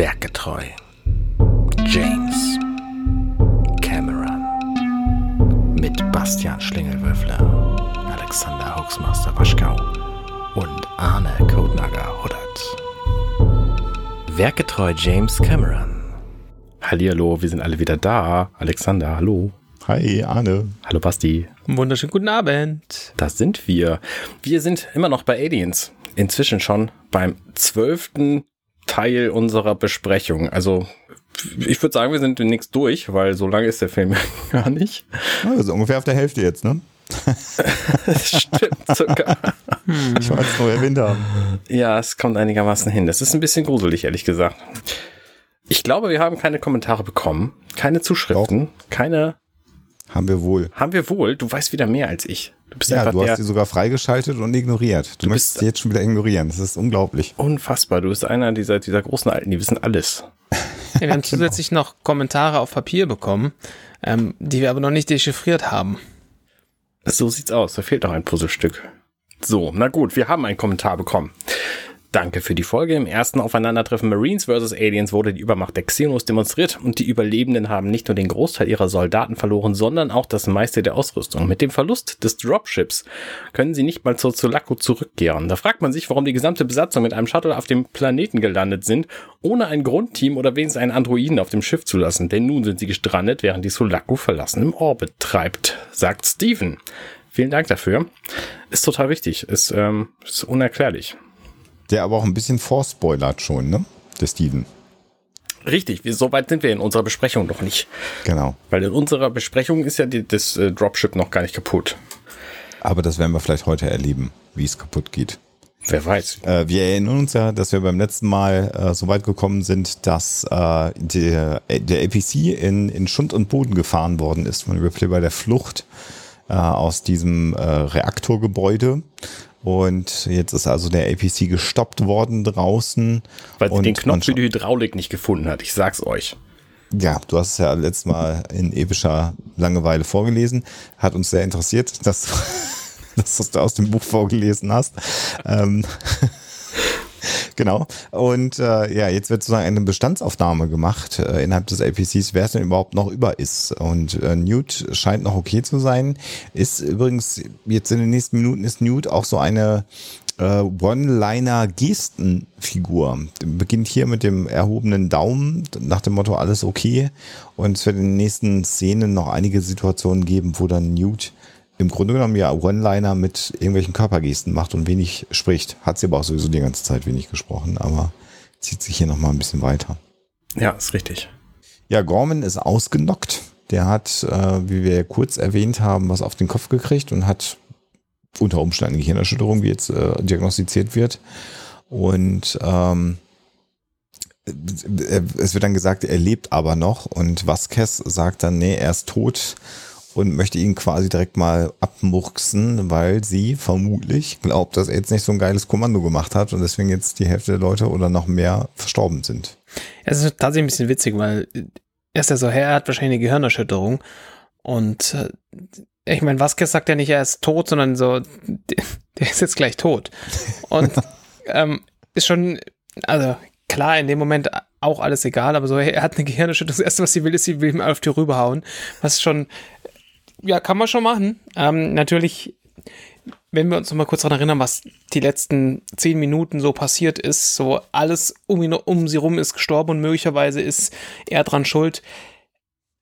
Werkgetreu. James Cameron. Mit Bastian Schlingelwürfler, Alexander Hoaxmaster Waschkau und Arne Codenager Huddert. Werkgetreu James Cameron. Hallihallo, wir sind alle wieder da. Alexander, hallo. Hi, Arne. Hallo, Basti. Wunderschönen guten Abend. Das sind wir. Wir sind immer noch bei Aliens. Inzwischen schon beim zwölften Teil unserer Besprechung. Also ich würde sagen, wir sind demnächst durch, weil so lange ist der Film gar nicht. Also ungefähr auf der Hälfte jetzt, ne? stimmt sogar. Ich wollte es nur erwähnt haben. Ja, es kommt einigermaßen hin. Das ist ein bisschen gruselig, ehrlich gesagt. Ich glaube, wir haben keine Kommentare bekommen, keine Zuschriften, Doch. keine. Haben wir wohl. Haben wir wohl. Du weißt wieder mehr als ich. Du bist ja, du hast sie sogar freigeschaltet und ignoriert. Du, du möchtest sie jetzt schon wieder ignorieren. Das ist unglaublich. Unfassbar. Du bist einer dieser, dieser großen Alten, die wissen alles. Ja, wir haben zusätzlich noch Kommentare auf Papier bekommen, ähm, die wir aber noch nicht dechiffriert haben. So sieht's aus. Da fehlt noch ein Puzzlestück. So, na gut, wir haben einen Kommentar bekommen. Danke für die Folge. Im ersten Aufeinandertreffen Marines vs. Aliens wurde die Übermacht der Xenos demonstriert und die Überlebenden haben nicht nur den Großteil ihrer Soldaten verloren, sondern auch das meiste der Ausrüstung. Mit dem Verlust des Dropships können sie nicht mal zur Sulaco zurückkehren. Da fragt man sich, warum die gesamte Besatzung mit einem Shuttle auf dem Planeten gelandet sind, ohne ein Grundteam oder wenigstens einen Androiden auf dem Schiff zu lassen. Denn nun sind sie gestrandet, während die Sulaco verlassen im Orbit treibt, sagt Steven. Vielen Dank dafür. Ist total wichtig. Ist, ähm, ist unerklärlich. Der aber auch ein bisschen vorspoilert schon, ne? Der Steven. Richtig, wir, so weit sind wir in unserer Besprechung noch nicht. Genau. Weil in unserer Besprechung ist ja die, das äh, Dropship noch gar nicht kaputt. Aber das werden wir vielleicht heute erleben, wie es kaputt geht. Wer weiß. Äh, wir erinnern uns ja, dass wir beim letzten Mal äh, so weit gekommen sind, dass äh, der, der APC in, in Schund und Boden gefahren worden ist von Ripley bei der Flucht äh, aus diesem äh, Reaktorgebäude. Und jetzt ist also der APC gestoppt worden draußen. Weil sie den Knopf für die Hydraulik nicht gefunden hat, ich sag's euch. Ja, du hast es ja letztes Mal in epischer Langeweile vorgelesen. Hat uns sehr interessiert, dass, dass du aus dem Buch vorgelesen hast. Ähm, Genau. Und äh, ja, jetzt wird sozusagen eine Bestandsaufnahme gemacht äh, innerhalb des APCs, wer es denn überhaupt noch über ist. Und äh, Newt scheint noch okay zu sein. Ist übrigens, jetzt in den nächsten Minuten ist Newt auch so eine äh, One-Liner-Gestenfigur. Beginnt hier mit dem erhobenen Daumen, nach dem Motto alles okay. Und es wird in den nächsten Szenen noch einige Situationen geben, wo dann Newt im Grunde genommen ja One-Liner mit irgendwelchen Körpergesten macht und wenig spricht. Hat sie aber auch sowieso die ganze Zeit wenig gesprochen, aber zieht sich hier nochmal ein bisschen weiter. Ja, ist richtig. Ja, Gorman ist ausgenockt. Der hat, äh, wie wir kurz erwähnt haben, was auf den Kopf gekriegt und hat unter Umständen eine Gehirnerschütterung, wie jetzt äh, diagnostiziert wird. Und ähm, es wird dann gesagt, er lebt aber noch und Vasquez sagt dann, nee, er ist tot und möchte ihn quasi direkt mal abmurksen, weil sie vermutlich glaubt, dass er jetzt nicht so ein geiles Kommando gemacht hat und deswegen jetzt die Hälfte der Leute oder noch mehr verstorben sind. Es ist tatsächlich ein bisschen witzig, weil er ist ja so, er hat wahrscheinlich eine Gehirnerschütterung und äh, ich meine, Vasquez sagt ja nicht, er ist tot, sondern so, der ist jetzt gleich tot. Und ähm, ist schon, also klar, in dem Moment auch alles egal, aber so, er hat eine Gehirnerschütterung. Das Erste, was sie will, ist, sie will ihm auf die rüberhauen. Was schon ja, kann man schon machen. Ähm, natürlich, wenn wir uns noch mal kurz daran erinnern, was die letzten zehn Minuten so passiert ist, so alles um ihn um sie rum ist gestorben und möglicherweise ist er dran schuld.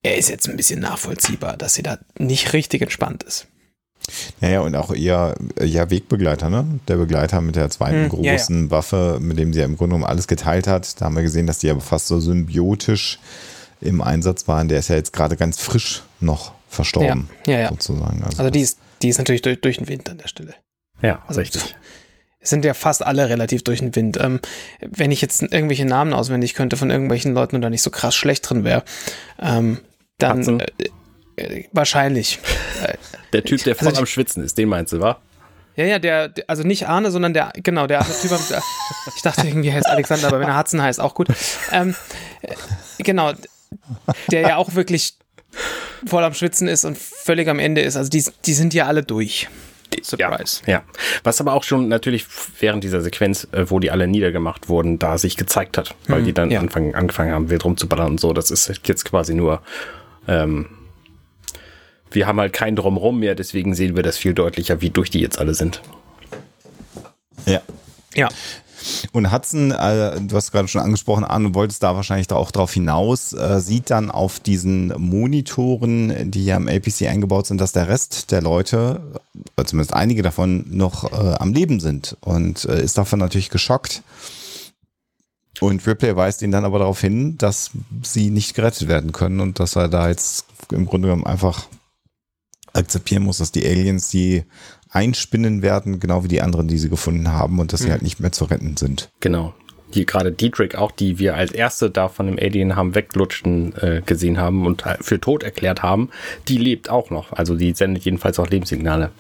Er ist jetzt ein bisschen nachvollziehbar, dass sie da nicht richtig entspannt ist. Naja, und auch ihr ja, Wegbegleiter, ne? Der Begleiter mit der zweiten hm, großen ja, ja. Waffe, mit dem sie ja im Grunde genommen alles geteilt hat. Da haben wir gesehen, dass die aber fast so symbiotisch im Einsatz waren. Der ist ja jetzt gerade ganz frisch noch verstorben. Ja, ja, ja. Sozusagen. Also, also die, ist, die ist natürlich durch, durch den Wind an der Stelle. Ja, also richtig. Es sind ja fast alle relativ durch den Wind. Ähm, wenn ich jetzt irgendwelche Namen auswendig könnte von irgendwelchen Leuten und da nicht so krass schlecht drin wäre, ähm, dann äh, äh, wahrscheinlich. der Typ, der voll also am Schwitzen ist, den meinst du, wa? Ja, ja, der, also nicht Arne, sondern der, genau, der andere Typ. ich dachte irgendwie heißt Alexander, aber wenn er Hudson heißt, auch gut. Ähm, äh, genau, der ja auch wirklich voll am Schwitzen ist und völlig am Ende ist. Also die, die sind ja alle durch. Surprise. Ja, ja. Was aber auch schon natürlich während dieser Sequenz, äh, wo die alle niedergemacht wurden, da sich gezeigt hat, weil Mhm, die dann ja. anfangen, angefangen haben, wild rumzuballern und so. Das ist jetzt quasi nur, ähm, wir haben halt kein Drumrum mehr, deswegen sehen wir das viel deutlicher, wie durch die jetzt alle sind. Ja. Ja. Und Hudson, äh, du hast gerade schon angesprochen, Arne, du wolltest da wahrscheinlich auch drauf hinaus, äh, sieht dann auf diesen Monitoren, die ja im APC eingebaut sind, dass der Rest der Leute, oder zumindest einige davon, noch äh, am Leben sind und äh, ist davon natürlich geschockt. Und Ripley weist ihn dann aber darauf hin, dass sie nicht gerettet werden können und dass er da jetzt im Grunde genommen einfach akzeptieren muss, dass die Aliens die einspinnen werden, genau wie die anderen, die sie gefunden haben und dass sie halt nicht mehr zu retten sind. Genau. Die gerade Dietrich auch, die wir als erste da von dem Alien haben weglutschen äh, gesehen haben und äh, für tot erklärt haben, die lebt auch noch. Also die sendet jedenfalls auch Lebenssignale.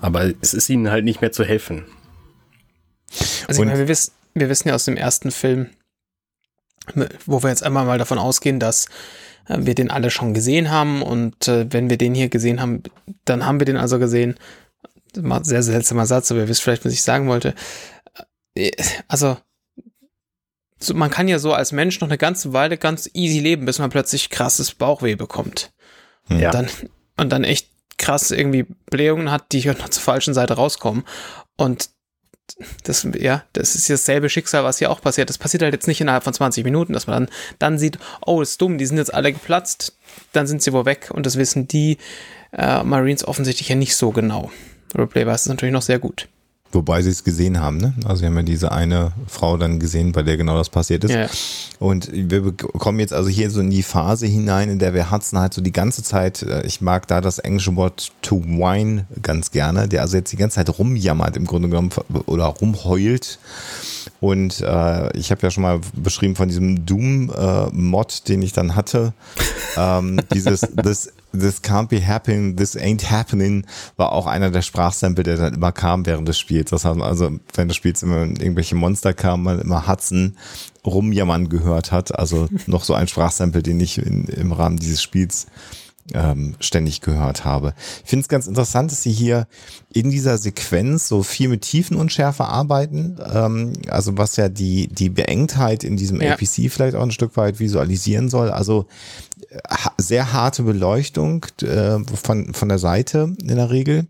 Aber es ist ihnen halt nicht mehr zu helfen. Also ich meine, wir wissen, wir wissen ja aus dem ersten Film, wo wir jetzt einmal mal davon ausgehen, dass äh, wir den alle schon gesehen haben und äh, wenn wir den hier gesehen haben, dann haben wir den also gesehen. Das war ein sehr seltsamer Satz, aber ihr wisst vielleicht, was ich sagen wollte. Äh, Also so, man kann ja so als Mensch noch eine ganze Weile ganz easy leben, bis man plötzlich krasses Bauchweh bekommt. Ja. Dann, und dann echt krass irgendwie Blähungen hat, die noch zur falschen Seite rauskommen. Und das, ja, das ist dasselbe Schicksal, was hier auch passiert. Das passiert halt jetzt nicht innerhalb von 20 Minuten, dass man dann, dann sieht, oh, ist dumm, die sind jetzt alle geplatzt, dann sind sie wohl weg und das wissen die äh, Marines offensichtlich ja nicht so genau. Ripley weiß es natürlich noch sehr gut. Wobei sie es gesehen haben, ne? Also wir haben ja diese eine Frau dann gesehen, bei der genau das passiert ist. Ja. Und wir kommen jetzt also hier so in die Phase hinein, in der wir Hudson halt so die ganze Zeit, äh, ich mag da das englische Wort to whine ganz gerne, der also jetzt die ganze Zeit rumjammert im Grunde genommen oder rumheult. Und äh, ich habe ja schon mal beschrieben von diesem Doom-Mod, den ich dann hatte. ähm, dieses this, this can't be happening, this ain't happening, war auch einer der Sprachsample, der dann immer kam während des Spiels. Das haben also, während des Spiels immer irgendwelche Monster kamen, man immer Hudson rumjammern gehört hat. Also noch so ein Sprachsample, den ich in, im Rahmen dieses Spiels ähm, ständig gehört habe. Ich finde es ganz interessant, dass sie hier in dieser Sequenz so viel mit Tiefenunschärfe arbeiten. Ähm, also was ja die, die Beengtheit in diesem Ja. APC vielleicht auch ein Stück weit visualisieren soll. Also sehr harte Beleuchtung äh, von, von der Seite in der Regel.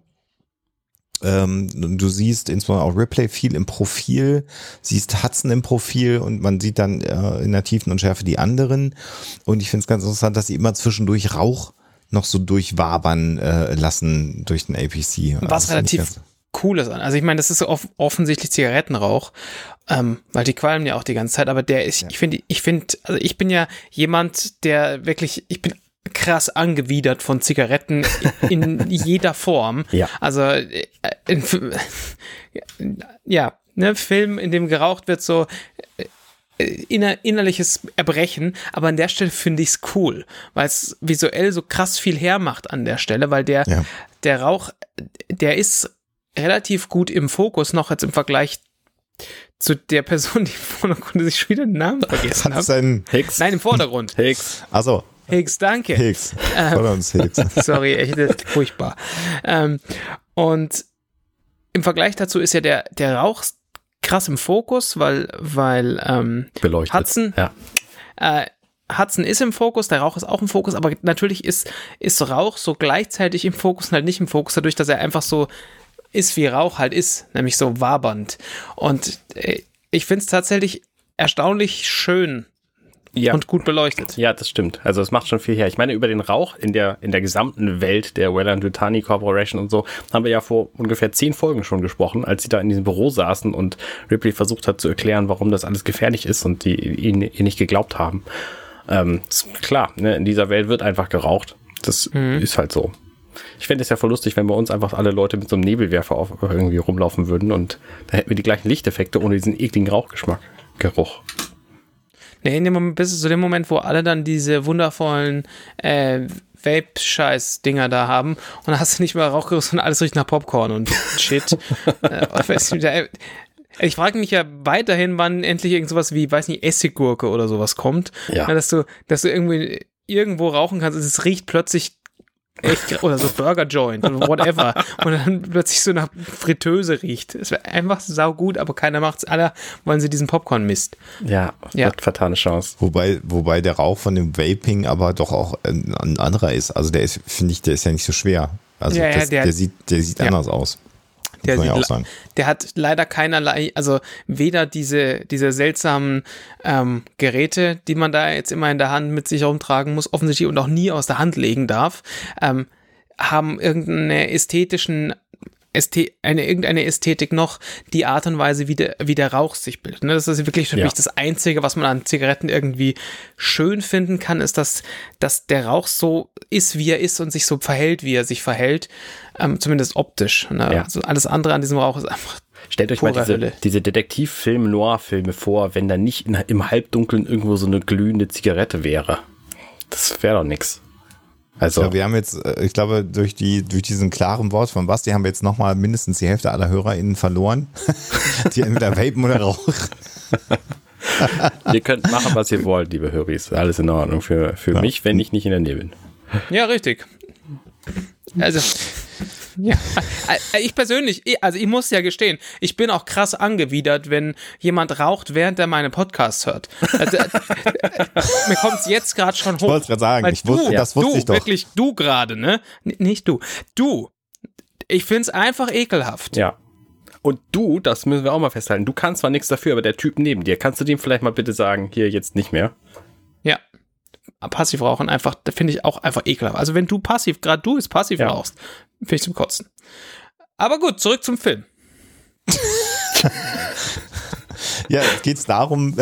Ähm, du siehst insbesondere auch Ripley viel im Profil, siehst Hudson im Profil und man sieht dann äh, in der Tiefen und Schärfe die anderen. Und ich finde es ganz interessant, dass sie immer zwischendurch Rauch noch so durchwabern äh, lassen durch den APC. Was Also relativ Cooles an. Also ich meine, das ist off offensichtlich Zigarettenrauch, ähm, weil die qualmen ja auch die ganze Zeit, aber der ist, ich finde, ich finde, also ich bin ja jemand, der wirklich, ich bin krass angewidert von Zigaretten in jeder Form. Ja. Also äh, in, ja, ne, Film, in dem geraucht wird, so äh, inner, innerliches Erbrechen, aber an der Stelle finde ich es cool, weil es visuell so krass viel hermacht an der Stelle, weil der, Ja. der Rauch, der ist relativ gut im Fokus noch jetzt im Vergleich zu der Person, die vorne konnte sich schon wieder den Namen vergessen hat. Hudson, Hicks. Nein, im Vordergrund. Hicks. also Higgs, danke. Hicks, Ähm. Hicks. Sorry, echt furchtbar. Ähm, und im Vergleich dazu ist ja der, der Rauch krass im Fokus, weil, weil ähm, Beleuchtet. Hudson? Ja. äh, Hudson ist im Fokus, der Rauch ist auch im Fokus, aber natürlich ist, ist Rauch so gleichzeitig im Fokus und halt nicht im Fokus, dadurch, dass er einfach so ist, wie Rauch halt ist, nämlich so wabernd. Und äh, ich finde es tatsächlich erstaunlich schön Ja. und gut beleuchtet. Ja, das stimmt. Also es macht schon viel her. Ich meine, über den Rauch in der, in der gesamten Welt der Welland Yutani Corporation und so haben wir ja vor ungefähr zehn Folgen schon gesprochen, als sie da in diesem Büro saßen und Ripley versucht hat zu erklären, warum das alles gefährlich ist und die ihnen ihr nicht geglaubt haben. Ähm, klar, ne, in dieser Welt wird einfach geraucht. Das ist halt so. Ich fände es ja voll lustig, wenn bei uns einfach alle Leute mit so einem Nebelwerfer auf, irgendwie rumlaufen würden und da hätten wir die gleichen Lichteffekte ohne diesen ekligen Rauchgeschmack, Geruch. Nee, in dem Moment, bis zu dem Moment, wo alle dann diese wundervollen äh, Vape-Scheiß-Dinger da haben und dann hast du nicht mehr Rauchgeruch, sondern alles riecht nach Popcorn und Shit. äh, ich frage mich ja weiterhin, wann endlich irgend sowas wie, weiß nicht, Essiggurke oder sowas kommt. Ja. dass du, dass du irgendwie irgendwo rauchen kannst und es riecht plötzlich echt, oder so Burger Joint oder whatever. Und dann plötzlich so nach Fritteuse riecht. Es wäre einfach saugut, aber keiner macht's. Alle wollen sie diesen Popcorn-Mist. Ja, Ja. wird vertane Chance. Wobei, wobei der Rauch von dem Vaping aber doch auch ein, ein anderer ist. Also der ist, finde ich, der ist ja nicht so schwer. Also Ja, ja, das, der- der, sieht, der sieht Ja. anders aus. Der, ja der hat leider keinerlei, also weder diese, diese seltsamen ähm, Geräte, die man da jetzt immer in der Hand mit sich herumtragen muss, offensichtlich und auch nie aus der Hand legen darf, ähm, haben irgendeine ästhetischen Ästhe eine, irgendeine Ästhetik noch, die Art und Weise, wie der, wie der Rauch sich bildet. Ne? Das ist wirklich für Ja. mich das Einzige, was man an Zigaretten irgendwie schön finden kann, ist, dass, dass der Rauch so ist, wie er ist und sich so verhält, wie er sich verhält. Ähm, zumindest optisch. Ne? Ja. Also alles andere an diesem Rauch ist einfach. Stellt euch mal diese, Hölle. diese Detektivfilm, Noir-Filme vor, wenn da nicht in, im Halbdunkeln irgendwo so eine glühende Zigarette wäre. Das wäre doch nix. Also, Ja, wir haben jetzt, äh, ich glaube, durch, die, durch diesen klaren Wort von Basti haben wir jetzt nochmal mindestens die Hälfte aller HörerInnen verloren, die entweder vapen oder rauchen. ihr könnt machen, was ihr wollt, liebe Höris. Alles in Ordnung für, für mich, wenn ich nicht in der Nähe bin. Ja, richtig. Also, ja, äh, ich persönlich, ich- also ich muss ja gestehen, ich bin auch krass angewidert, wenn jemand raucht, während er meine Podcasts hört. Also, äh, äh, mir kommt es jetzt gerade schon hoch. Ich wollte es gerade sagen, Weil ich wusste, du, das wusste du, ich doch. wirklich du gerade, ne? N nicht du. Du. Ich find's einfach ekelhaft. Ja. Und du, das müssen wir auch mal festhalten, du kannst zwar nichts dafür, aber der Typ neben dir, kannst du dem vielleicht mal bitte sagen, hier jetzt nicht mehr? Ja. Passivrauchen einfach, da finde ich auch einfach ekelhaft. Also wenn du passiv, gerade du es passiv Ja. rauchst, finde ich zum Kotzen. Aber gut, zurück zum Film. Ja, es geht darum,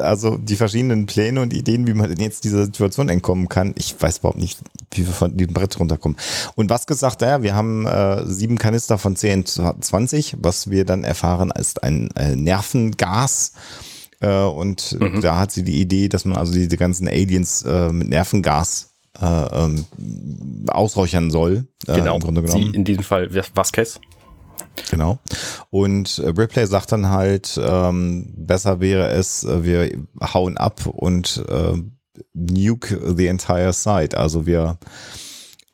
also die verschiedenen Pläne und Ideen, wie man jetzt dieser Situation entkommen kann. Ich weiß überhaupt nicht, wie wir von diesem Brett runterkommen. Und was gesagt, ja, wir haben äh, sieben Kanister von 10, 20, was wir dann erfahren, ist ein äh, Nervengas. Äh, und da hat sie die Idee, dass man also diese ganzen Aliens äh, mit Nervengas äh, ähm, ausräuchern soll. Äh, Genau. Im Grunde Sie, genommen. in diesem Fall Vasquez. Genau. Und äh, Ripley sagt dann halt, ähm, besser wäre es, äh, wir hauen ab und äh, nuke the entire site. Also wir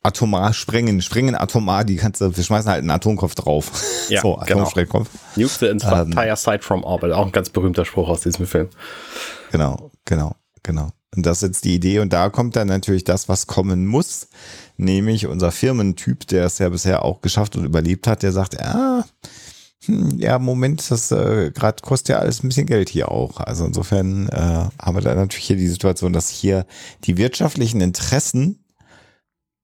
atomar sprengen, sprengen atomar, die ganze, wir schmeißen halt einen Atomkopf drauf. Ja, so, genau. Atomsprengkopf. Nuke the Ähm. entire site from orbit. Auch ein ganz berühmter Spruch aus diesem Film. Genau, genau, genau. Und das ist jetzt die Idee. Und da kommt dann natürlich das, was kommen muss. Nämlich unser Firmentyp, der es ja bisher auch geschafft und überlebt hat, der sagt, ja, hm, ja, Moment, das äh, gerade kostet ja alles ein bisschen Geld hier auch. Also insofern äh, haben wir da natürlich hier die Situation, dass hier die wirtschaftlichen Interessen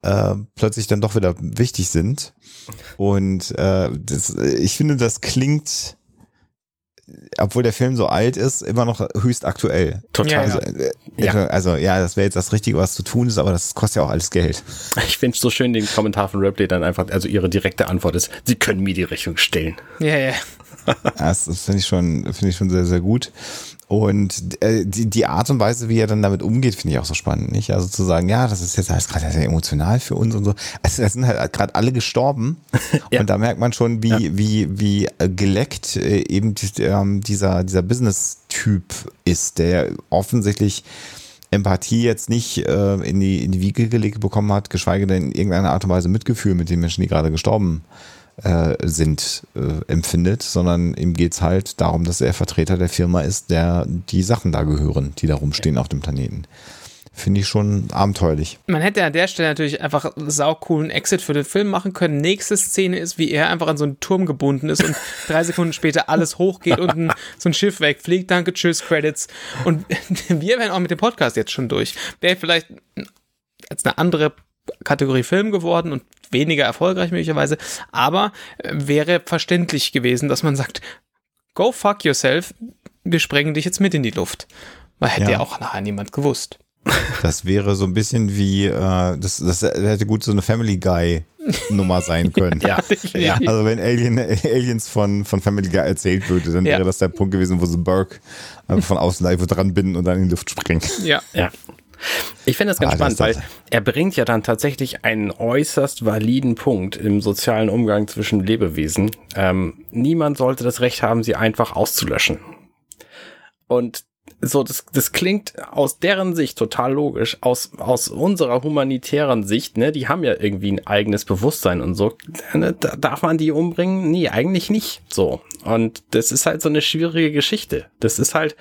äh, plötzlich dann doch wieder wichtig sind. Und äh, das, ich finde, das klingt, obwohl der Film so alt ist, immer noch höchst aktuell. Total. Also, äh, Ja. also ja, das wäre jetzt das Richtige, was zu tun ist, aber das kostet ja auch alles Geld. Ich finde so schön den Kommentar von Ripley dann einfach, also ihre direkte Antwort ist, sie können mir die Rechnung stellen. Ja, ja. Das, das finde ich schon, finde ich schon sehr, sehr gut. Und äh, die, die Art und Weise, wie er dann damit umgeht, finde ich auch so spannend, nicht? Also zu sagen, ja, das ist jetzt alles gerade sehr emotional für uns und so. Also da sind halt gerade alle gestorben. Ja. Und da merkt man schon, wie, wie, wie äh, geleckt äh, eben ähm, dieser, dieser Business-Typ ist, der offensichtlich Empathie jetzt nicht äh, in, die, in die Wiege gelegt bekommen hat, geschweige denn in irgendeiner Art und Weise Mitgefühl mit den Menschen, die gerade gestorben äh, sind, äh, empfindet, sondern ihm geht's halt darum, dass er Vertreter der Firma ist, der die Sachen da gehören, die da rumstehen auf dem Planeten. Finde ich schon abenteuerlich. Man hätte an der Stelle natürlich einfach einen saucoolen Exit für den Film machen können. Nächste Szene ist, wie er einfach an so einen Turm gebunden ist und drei Sekunden später alles hochgeht und ein, so ein Schiff wegfliegt. Danke, tschüss, Credits. Und wir wären auch mit dem Podcast jetzt schon durch. Wäre vielleicht als eine andere Kategorie Film geworden und weniger erfolgreich möglicherweise, aber äh, wäre verständlich gewesen, dass man sagt, go fuck yourself, wir sprengen dich jetzt mit in die Luft. Weil hätte Ja. ja auch nachher niemand gewusst. Das wäre so ein bisschen wie, äh, das, das hätte gut so eine Family Guy Nummer sein können. Ja, ja. Also wenn Alien, Aliens von, von Family Guy erzählt würde, dann Ja. wäre das der Punkt gewesen, wo sie Burke einfach von außen live dran binden und dann in die Luft springen. Ja. Ja. Ich finde das ganz Ah, das spannend, weil das- er bringt ja dann tatsächlich einen äußerst validen Punkt im sozialen Umgang zwischen Lebewesen. Ähm, niemand sollte das Recht haben, sie einfach auszulöschen. Und so, das, das klingt aus deren Sicht total logisch. Aus, aus unserer humanitären Sicht, ne, die haben ja irgendwie ein eigenes Bewusstsein und so. Ne, da darf man die umbringen? Nee, eigentlich nicht. So. Und das ist halt so eine schwierige Geschichte. Das ist halt,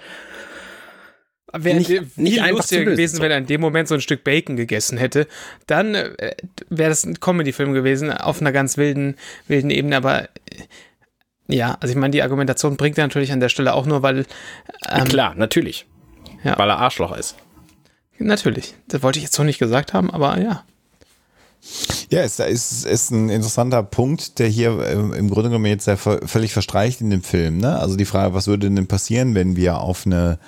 Wäre Nicht- nicht, nicht einfach lustiger gewesen, wenn er in dem Moment so ein Stück Bacon gegessen hätte. Dann äh, wäre das ein Comedy-Film gewesen auf einer ganz wilden, wilden Ebene. Aber äh, ja, also ich meine, die Argumentation bringt er natürlich an der Stelle auch nur, weil ähm, klar, natürlich. Ja. Weil er Arschloch ist. natürlich. Das wollte ich jetzt so nicht gesagt haben, aber ja. Ja, es ist, ist ein interessanter Punkt, der hier ähm, im Grunde genommen jetzt ja ver- völlig verstreicht in dem Film. Ne? Also die Frage, was würde denn passieren, wenn wir auf eine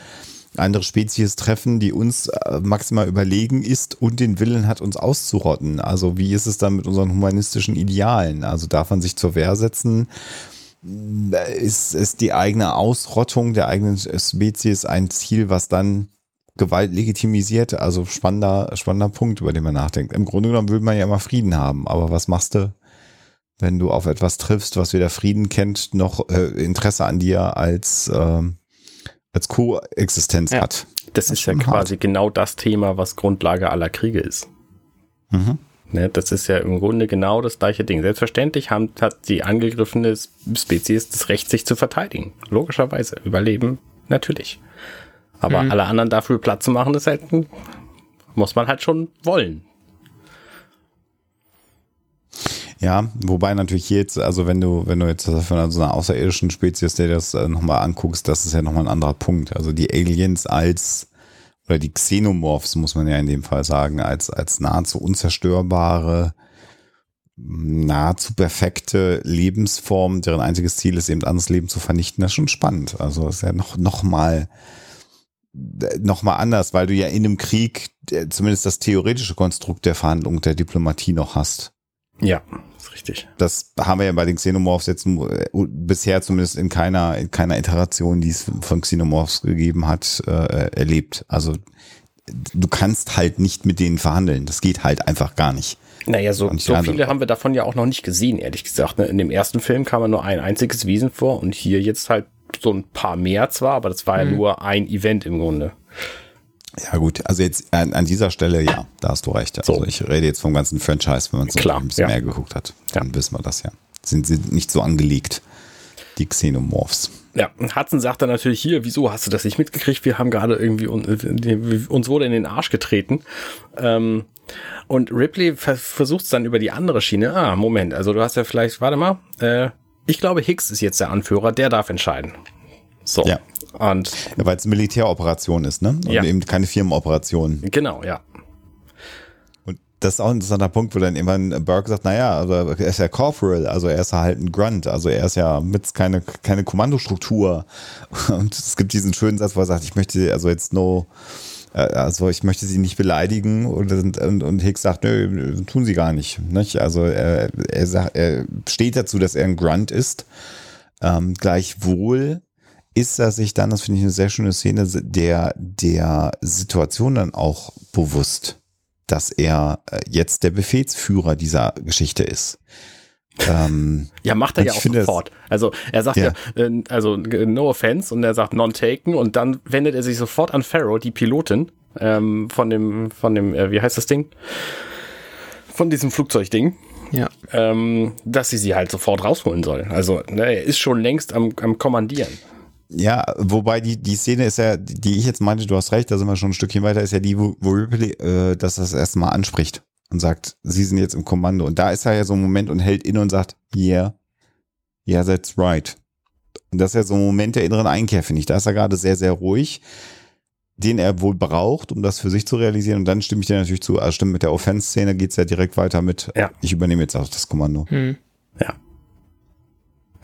andere Spezies treffen, die uns äh, maximal überlegen ist und den Willen hat, uns auszurotten. Also wie ist es dann mit unseren humanistischen Idealen? Also darf man sich zur Wehr setzen? Ist, ist die eigene Ausrottung der eigenen Spezies ein Ziel, was dann Gewalt legitimisiert? Also spannender, spannender Punkt, über den man nachdenkt. Im Grunde genommen will man ja immer Frieden haben, aber was machst du, wenn du auf etwas triffst, was weder Frieden kennt, noch äh, Interesse an dir als, ähm, als Koexistenz Ja. hat? Das, Das ist ist ja quasi genau das Thema, was Grundlage aller Kriege ist. Mhm. Ne, das ist ja im Grunde genau das gleiche Ding. Selbstverständlich haben, hat die angegriffene Spezies das Recht, sich zu verteidigen. Logischerweise. Überleben, natürlich. Aber alle anderen dafür Platz zu machen, ist halt, muss man halt schon wollen. Ja, wobei natürlich jetzt, also wenn du, wenn du jetzt von so einer außerirdischen Spezies dir das äh, nochmal anguckst, das ist ja nochmal ein anderer Punkt. Also die Aliens als, oder die Xenomorphs, muss man ja in dem Fall sagen, als, als nahezu unzerstörbare, nahezu perfekte Lebensform, deren einziges Ziel ist, eben anderes Leben zu vernichten, das ist schon spannend. Also ist ja noch, noch mal, noch anders, weil du ja in einem Krieg äh, zumindest das theoretische Konstrukt der Verhandlung, der Diplomatie noch hast. Ja, richtig. Das haben wir ja bei den Xenomorphs jetzt äh, bisher zumindest in keiner, in keiner Iteration, die es von Xenomorphs gegeben hat, äh, erlebt. Also du kannst halt nicht mit denen verhandeln. Das geht halt einfach gar nicht. Naja, so, so andere- viele haben wir davon ja auch noch nicht gesehen, ehrlich gesagt. Ne? In dem ersten Film kam ja nur ein einziges Wesen vor und hier jetzt halt so ein paar mehr zwar, aber das war ja nur ein Event im Grunde. Ja gut, also jetzt an, an dieser Stelle, ja, da hast du recht. Also So. ich rede jetzt vom ganzen Franchise, wenn man so Klar, ein bisschen ja. mehr geguckt hat. Dann wissen wir das ja. Sind sie nicht so angelegt, die Xenomorphs. Ja, und Hudson sagt dann natürlich hier, wieso hast du das nicht mitgekriegt? Wir haben gerade irgendwie, un- uns wurde in den Arsch getreten. Ähm, und Ripley ver versucht es dann über die andere Schiene. Ah, Moment, also du hast ja vielleicht, warte mal, äh, ich glaube Hicks ist jetzt der Anführer, der darf entscheiden. So. Ja. Und Ja, weil es eine Militäroperation ist, ne? Und Ja. eben keine Firmenoperation. genau, ja. Und das ist auch ein interessanter Punkt, wo dann irgendwann Burke sagt, naja, also er ist ja Corporal, also er ist ja halt ein Grunt, also er ist ja mit keine, keine Kommandostruktur. Und es gibt diesen schönen Satz, wo er sagt, ich möchte also jetzt no, äh, also ich möchte sie nicht beleidigen und, und, und Hicks sagt, nö, tun sie gar nicht. nicht? Also er, er, sagt, er steht dazu, dass er ein Grunt ist. Ähm, gleichwohl ist er sich dann, das finde ich eine sehr schöne Szene, der, der Situation dann auch bewusst, dass er äh, jetzt der Befehlsführer dieser Geschichte ist. Ähm, Ja, macht er ja auch sofort. Also er sagt ja, Ja. äh, also äh, no offense und er sagt non taken und dann wendet er sich sofort an Pharaoh, die Pilotin ähm, von dem, von dem, äh, wie heißt das Ding? Von diesem Flugzeugding, Ja. ähm, dass sie sie halt sofort rausholen soll. Also ne, er ist schon längst am, am Kommandieren. Ja, wobei die, die Szene ist ja, die ich jetzt meinte, du hast recht, da sind wir schon ein Stückchen weiter, ist ja die, wo, wo Ripley äh, das das erste Mal anspricht und sagt, sie sind jetzt im Kommando. Und da ist er ja so ein Moment und hält inne und sagt, yeah, yeah, that's right. Und das ist ja so ein Moment der inneren Einkehr, finde ich. Da ist er gerade sehr, sehr ruhig, den er wohl braucht, um das für sich zu realisieren. Und dann stimme ich dir natürlich zu, also stimmt, mit der Offense-Szene geht's ja direkt weiter mit, Ja. ich übernehme jetzt auch das Kommando. Hm. Ja.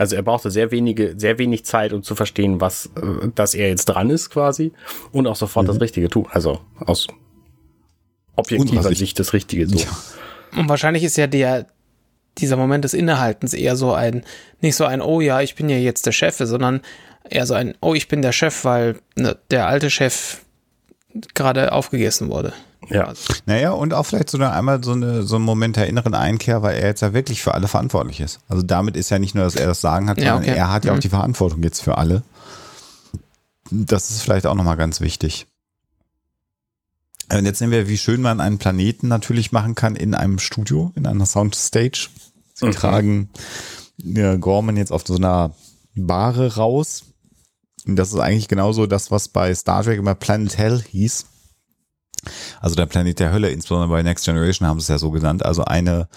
Also er brauchte sehr wenige, sehr wenig Zeit, um zu verstehen, was, äh, dass er jetzt dran ist quasi und auch sofort das Richtige tun. Also aus objektiver Sicht. Sicht das Richtige so. Ja. Und wahrscheinlich ist ja der, dieser Moment des Innehaltens eher so ein, nicht so ein, oh ja, ich bin ja jetzt der Chef, sondern eher so ein, oh, ich bin der Chef, weil ne, der alte Chef gerade aufgegessen wurde. Ja. Naja, und auch vielleicht so eine, einmal so, eine, so ein Moment der inneren Einkehr, weil er jetzt ja wirklich für alle verantwortlich ist. Also damit ist ja nicht nur, dass er das Sagen hat, Ja, sondern okay. er hat ja auch Mhm. die Verantwortung jetzt für alle. das ist vielleicht auch nochmal ganz wichtig. Und jetzt sehen wir, wie schön man einen Planeten natürlich machen kann in einem Studio, in einer Soundstage. Sie mhm. tragen ja, Gorman jetzt auf so einer Bahre raus. Und das ist eigentlich genauso das, was bei Star Trek immer Planet Hell hieß. Also der Planet der Hölle, insbesondere bei Next Generation haben sie es ja so genannt. Also eine,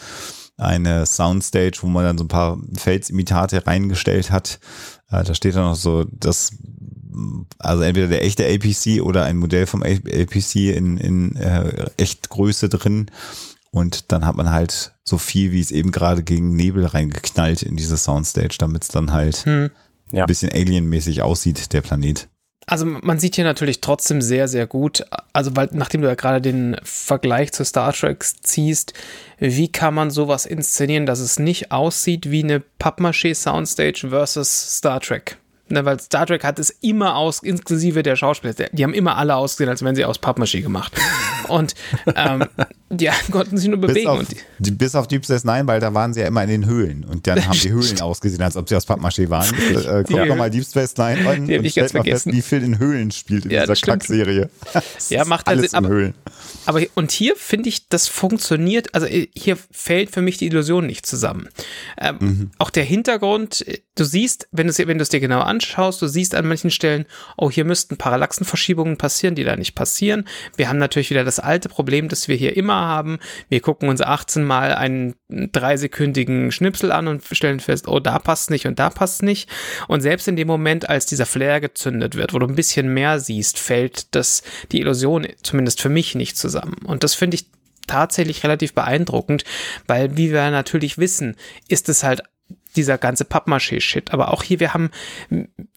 eine Soundstage, wo man dann so ein paar Felsimitate reingestellt hat. Äh, da steht dann noch so das also entweder der echte APC oder ein Modell vom APC in, in äh, Echtgröße drin. Und dann hat man halt so viel, wie es eben gerade gegen Nebel reingeknallt in diese Soundstage, damit es dann halt hm. ja. ein bisschen alienmäßig aussieht, der Planet. Also man sieht hier natürlich trotzdem sehr, sehr gut, also weil nachdem du ja gerade den Vergleich zu Star Trek ziehst, wie kann man sowas inszenieren, dass es nicht aussieht wie eine Pappmaché Soundstage versus Star Trek? Ne, weil Star Trek hat es immer aus, inklusive der Schauspieler, die haben immer alle ausgesehen, als wären sie aus Pappmaché gemacht. Und ähm, die konnten sich nur bewegen. Bis auf, die, bis auf Deep Space Nine, weil da waren sie ja immer in den Höhlen und dann haben die Höhlen ausgesehen, als ob sie aus Pappmaché waren. Äh, guck nochmal Deep Space Nine an und stellt mal fest, wie viel in Höhlen spielt in ja, dieser Kackserie. ja, macht alles Sinn, aber, Höhlen. Aber und hier finde ich, das funktioniert, also äh, hier fällt für mich die Illusion nicht zusammen. Ähm, mhm. Auch der Hintergrund, äh, du siehst, wenn du es wenn dir genau anschaust, du siehst an manchen Stellen, oh, hier müssten Parallaxenverschiebungen passieren, die da nicht passieren. Wir haben natürlich wieder das alte Problem, das wir hier immer haben. Wir gucken uns 18 Mal einen dreisekündigen Schnipsel an und stellen fest, oh, da passt nicht und da passt nicht. Und selbst in dem Moment, als dieser Flare gezündet wird, wo du ein bisschen mehr siehst, fällt das, die Illusion zumindest für mich nicht zusammen. Und das finde ich tatsächlich relativ beeindruckend, weil wie wir natürlich wissen, ist es halt dieser ganze Pappmaché-Shit. Aber auch hier, wir haben,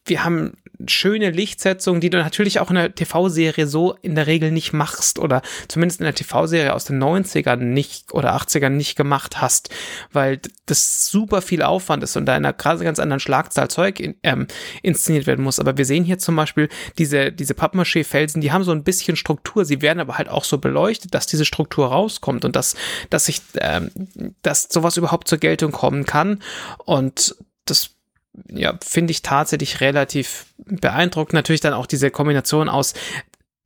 wir haben schöne Lichtsetzung, die du natürlich auch in der TV-Serie so in der Regel nicht machst oder zumindest in der TV-Serie aus den 90ern nicht oder 80ern nicht gemacht hast, weil das super viel Aufwand ist und da in einer ganz anderen Schlagzahl Zeug in, ähm, inszeniert werden muss. Aber wir sehen hier zum Beispiel diese, diese Pappmaché-Felsen, die haben so ein bisschen Struktur, sie werden aber halt auch so beleuchtet, dass diese Struktur rauskommt und dass, dass ich, ähm, dass sowas überhaupt zur Geltung kommen kann und das ja, finde ich tatsächlich relativ beeindruckend. Natürlich dann auch diese Kombination aus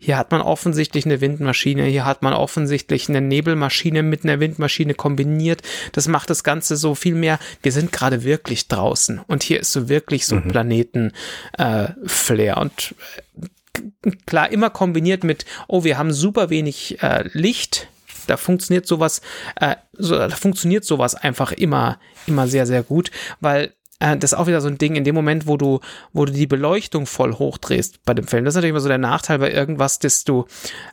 hier hat man offensichtlich eine Windmaschine, hier hat man offensichtlich eine Nebelmaschine mit einer Windmaschine kombiniert. Das macht das Ganze so viel mehr. Wir sind gerade wirklich draußen und hier ist so wirklich so mhm. Planeten-Flair. Äh, und äh, klar, immer kombiniert mit, oh, wir haben super wenig äh, Licht. Da funktioniert sowas, äh, so, da funktioniert sowas einfach immer, immer sehr, sehr gut, weil äh, das ist auch wieder so ein Ding, in dem Moment, wo du, wo du die Beleuchtung voll hochdrehst bei dem Film. Das ist natürlich immer so der Nachteil bei irgendwas, das du,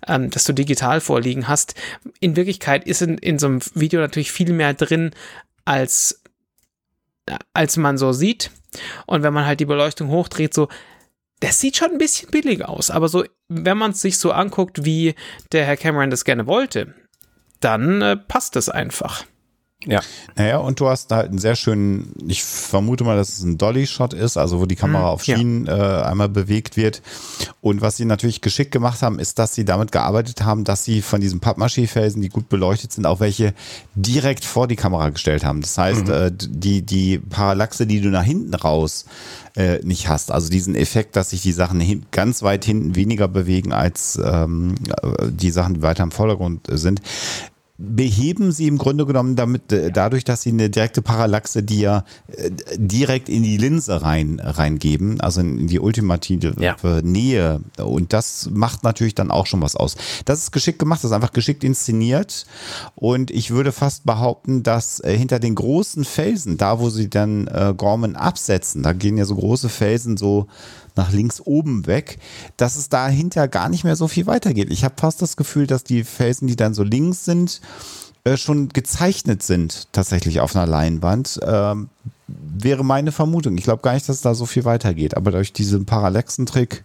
ähm, das du digital vorliegen hast. In Wirklichkeit ist in, in so einem Video natürlich viel mehr drin, als, als man so sieht. Und wenn man halt die Beleuchtung hochdreht, so, das sieht schon ein bisschen billig aus, aber so, wenn man es sich so anguckt, wie der Herr Cameron das gerne wollte, dann äh, passt es einfach. Ja. Naja, und du hast halt einen sehr schönen, ich vermute mal, dass es ein Dolly-Shot ist, also wo die Kamera mhm, auf Schienen ja. äh, einmal bewegt wird. Und was sie natürlich geschickt gemacht haben, ist, dass sie damit gearbeitet haben, dass sie von diesen Pappmaché-Felsen, die gut beleuchtet sind, auch welche direkt vor die Kamera gestellt haben. Das heißt, mhm. äh, die, die Parallaxe, die du nach hinten raus äh, nicht hast. Also diesen Effekt, dass sich die Sachen hin, ganz weit hinten weniger bewegen als ähm, die Sachen, die weiter im Vordergrund sind beheben sie im Grunde genommen damit, äh, dadurch, dass sie eine direkte Parallaxe, die ja äh, direkt in die Linse rein, reingeben, also in die ultimative ja. Nähe. Und das macht natürlich dann auch schon was aus. Das ist geschickt gemacht, das ist einfach geschickt inszeniert. Und ich würde fast behaupten, dass äh, hinter den großen Felsen, da wo sie dann äh, Gorman absetzen, da gehen ja so große Felsen so nach links oben weg, dass es dahinter gar nicht mehr so viel weitergeht. Ich habe fast das Gefühl, dass die Felsen, die dann so links sind, äh, schon gezeichnet sind, tatsächlich auf einer Leinwand. Ähm, wäre meine Vermutung. Ich glaube gar nicht, dass es da so viel weitergeht. Aber durch diesen Parallaxentrick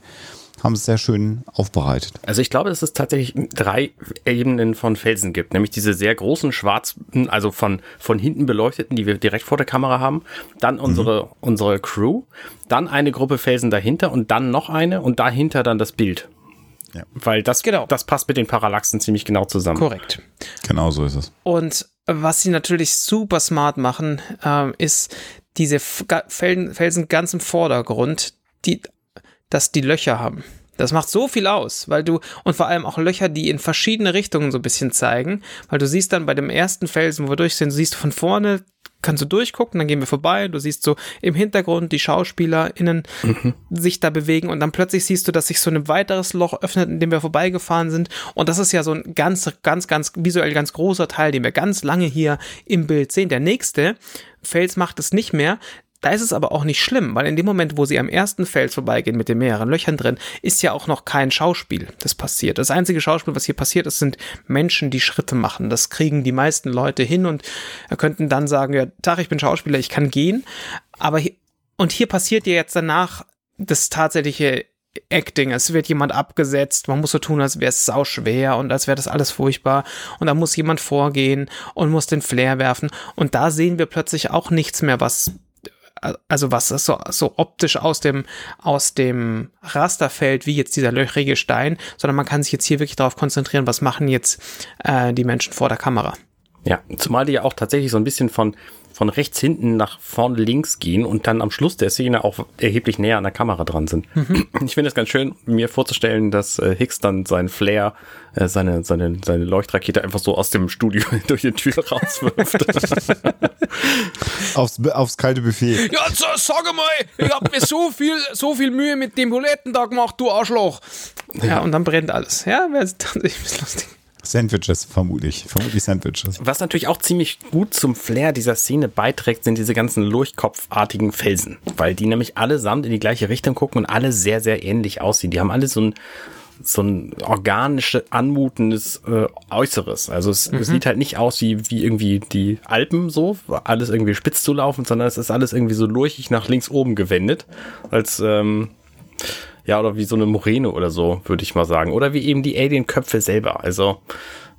haben es sehr schön aufbereitet. Also ich glaube, dass es tatsächlich drei Ebenen von Felsen gibt, nämlich diese sehr großen schwarzen, also von, von hinten beleuchteten, die wir direkt vor der Kamera haben, dann unsere, mhm. unsere Crew, dann eine Gruppe Felsen dahinter und dann noch eine und dahinter dann das Bild. Ja. Weil das, genau. das passt mit den Parallaxen ziemlich genau zusammen. Korrekt. Genau so ist es. Und was sie natürlich super smart machen, ähm, ist diese Felsen ganz im Vordergrund, die dass die Löcher haben. Das macht so viel aus, weil du, und vor allem auch Löcher, die in verschiedene Richtungen so ein bisschen zeigen, weil du siehst dann bei dem ersten Felsen, wo wir durch sind, siehst du von vorne, kannst du durchgucken, dann gehen wir vorbei, du siehst so im Hintergrund die SchauspielerInnen mhm. sich da bewegen und dann plötzlich siehst du, dass sich so ein weiteres Loch öffnet, in dem wir vorbeigefahren sind und das ist ja so ein ganz, ganz, ganz visuell ganz großer Teil, den wir ganz lange hier im Bild sehen. Der nächste Fels macht es nicht mehr, da ist es aber auch nicht schlimm, weil in dem Moment, wo sie am ersten Fels vorbeigehen mit den mehreren Löchern drin, ist ja auch noch kein Schauspiel, das passiert. Das einzige Schauspiel, was hier passiert ist, sind Menschen, die Schritte machen. Das kriegen die meisten Leute hin und könnten dann sagen, ja, Tag, ich bin Schauspieler, ich kann gehen. Aber hier, und hier passiert ja jetzt danach das tatsächliche Acting. Es wird jemand abgesetzt, man muss so tun, als wäre es sau schwer und als wäre das alles furchtbar. Und da muss jemand vorgehen und muss den Flair werfen. Und da sehen wir plötzlich auch nichts mehr, was also was so, so optisch aus dem, aus dem Raster fällt, wie jetzt dieser löchrige Stein, sondern man kann sich jetzt hier wirklich darauf konzentrieren, was machen jetzt äh, die Menschen vor der Kamera. Ja, zumal die ja auch tatsächlich so ein bisschen von von rechts hinten nach vorne links gehen und dann am Schluss der Szene auch erheblich näher an der Kamera dran sind. Mhm. Ich finde es ganz schön, mir vorzustellen, dass äh, Hicks dann seinen Flare, äh, seine, seine, seine Leuchtrakete einfach so aus dem Studio durch die Tür rauswirft. aufs, aufs kalte Buffet. Ja, so, sag mal, ich habe mir so viel, so viel Mühe mit dem Buletten da gemacht, du Arschloch. Ja, ja und dann brennt alles. Ja, wäre tatsächlich ein bisschen lustig. Sandwiches, vermutlich. Vermutlich Sandwiches. Was natürlich auch ziemlich gut zum Flair dieser Szene beiträgt, sind diese ganzen lurchkopfartigen Felsen. Weil die nämlich allesamt in die gleiche Richtung gucken und alle sehr, sehr ähnlich aussehen. Die haben alle so ein, so ein organisch anmutendes äh, Äußeres. Also es, mhm. es, sieht halt nicht aus wie, wie irgendwie die Alpen so, alles irgendwie spitz zu laufen, sondern es ist alles irgendwie so lurchig nach links oben gewendet. Als, ähm, ja, oder wie so eine Moräne oder so, würde ich mal sagen. Oder wie eben die Alien-Köpfe selber. Also,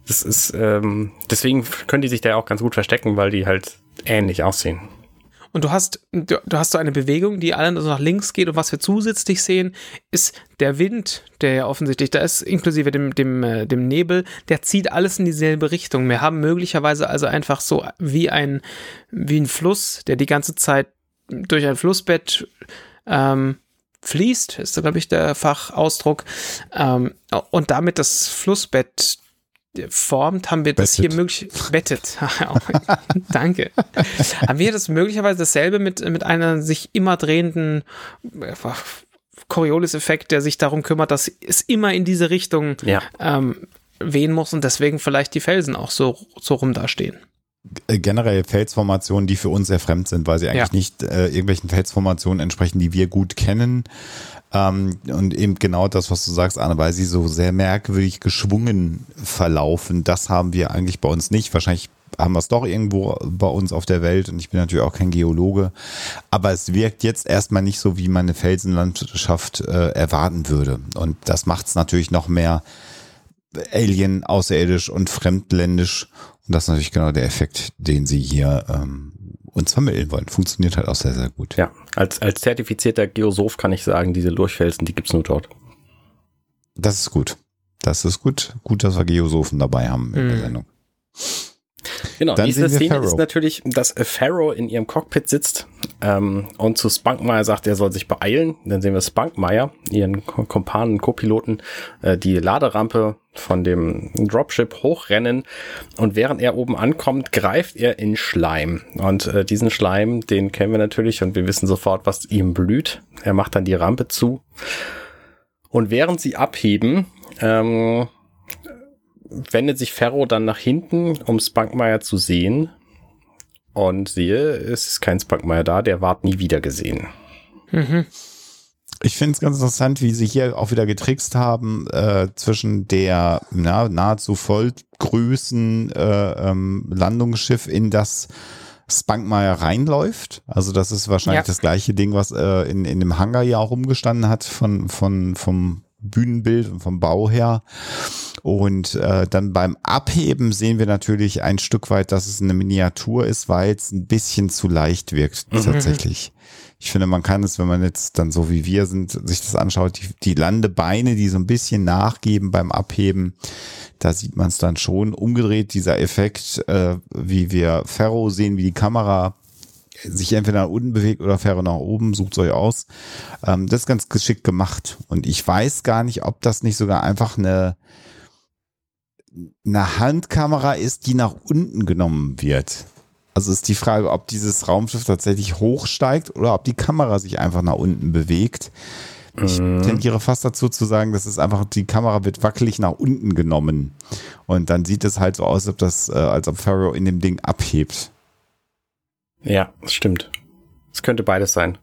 das ist, ähm, deswegen können die sich da ja auch ganz gut verstecken, weil die halt ähnlich aussehen. Und du hast, du, du, hast so eine Bewegung, die alle so nach links geht. Und was wir zusätzlich sehen, ist der Wind, der ja offensichtlich da ist, inklusive dem, dem, äh, dem Nebel, der zieht alles in dieselbe Richtung. Wir haben möglicherweise also einfach so wie ein, wie ein Fluss, der die ganze Zeit durch ein Flussbett ähm, fließt, ist, glaube ich, der Fachausdruck, ähm, und damit das Flussbett formt, haben wir das bettet. hier möglich bettet. Danke. haben wir das möglicherweise dasselbe mit, mit einer sich immer drehenden Coriolis-Effekt, der sich darum kümmert, dass es immer in diese Richtung ja. ähm, wehen muss und deswegen vielleicht die Felsen auch so, so rum dastehen. Äh, generell Felsformationen, die für uns sehr fremd sind, weil sie eigentlich ja. nicht äh, irgendwelchen Felsformationen entsprechen, die wir gut kennen. Ähm, und eben genau das, was du sagst, Anne, weil sie so sehr merkwürdig geschwungen verlaufen, das haben wir eigentlich bei uns nicht. Wahrscheinlich haben wir es doch irgendwo bei uns auf der Welt und ich bin natürlich auch kein Geologe, aber es wirkt jetzt erstmal nicht so, wie man eine Felsenlandschaft äh, erwarten würde. Und das macht es natürlich noch mehr alien, außerirdisch und fremdländisch und das ist natürlich genau der Effekt, den sie hier ähm, uns vermitteln wollen. Funktioniert halt auch sehr, sehr gut. Ja, als, als zertifizierter Geosoph kann ich sagen, diese Lurchfelsen, die gibt's nur dort. Das ist gut. Das ist gut. Gut, dass wir Geosophen dabei haben in der mhm. Sendung. Genau, Dann diese Szene Pharaoh. ist natürlich, dass Pharaoh in ihrem Cockpit sitzt ähm, und zu Spunkmeyer sagt, er soll sich beeilen. Dann sehen wir Spunkmeyer, ihren Kompanen, Co-Piloten, äh, die Laderampe von dem Dropship hochrennen und während er oben ankommt, greift er in Schleim. Und äh, diesen Schleim, den kennen wir natürlich und wir wissen sofort, was ihm blüht. Er macht dann die Rampe zu. Und während sie abheben, ähm, wendet sich Ferro dann nach hinten, um Spunkmeyer zu sehen. Und sehe, es ist kein Spunkmeyer da, der ward nie wieder gesehen. Mhm. Ich finde es ganz interessant, wie sie hier auch wieder getrickst haben äh, zwischen der na, nahezu vollgrößen äh, ähm, Landungsschiff, in das Spunkmeyer reinläuft. Also das ist wahrscheinlich ja. das gleiche Ding, was äh, in, in dem Hangar ja auch rumgestanden hat von, von, vom Bühnenbild und vom Bau her. Und äh, dann beim Abheben sehen wir natürlich ein Stück weit, dass es eine Miniatur ist, weil es ein bisschen zu leicht wirkt mhm. tatsächlich. Ich finde, man kann es, wenn man jetzt dann so wie wir sind, sich das anschaut, die, die Landebeine, die so ein bisschen nachgeben beim Abheben, da sieht man es dann schon. Umgedreht dieser Effekt, äh, wie wir Ferro sehen, wie die Kamera sich entweder nach unten bewegt oder Ferro nach oben, sucht euch aus. Ähm, das ist ganz geschickt gemacht. Und ich weiß gar nicht, ob das nicht sogar einfach eine, eine Handkamera ist, die nach unten genommen wird. Also ist die Frage, ob dieses Raumschiff tatsächlich hochsteigt oder ob die Kamera sich einfach nach unten bewegt. Ich Mhm. tendiere fast dazu zu sagen, dass es einfach, die Kamera wird wackelig nach unten genommen. Und dann sieht es halt so aus, als ob das, äh, als ob Pharaoh in dem Ding abhebt. Ja, das stimmt. Es könnte beides sein.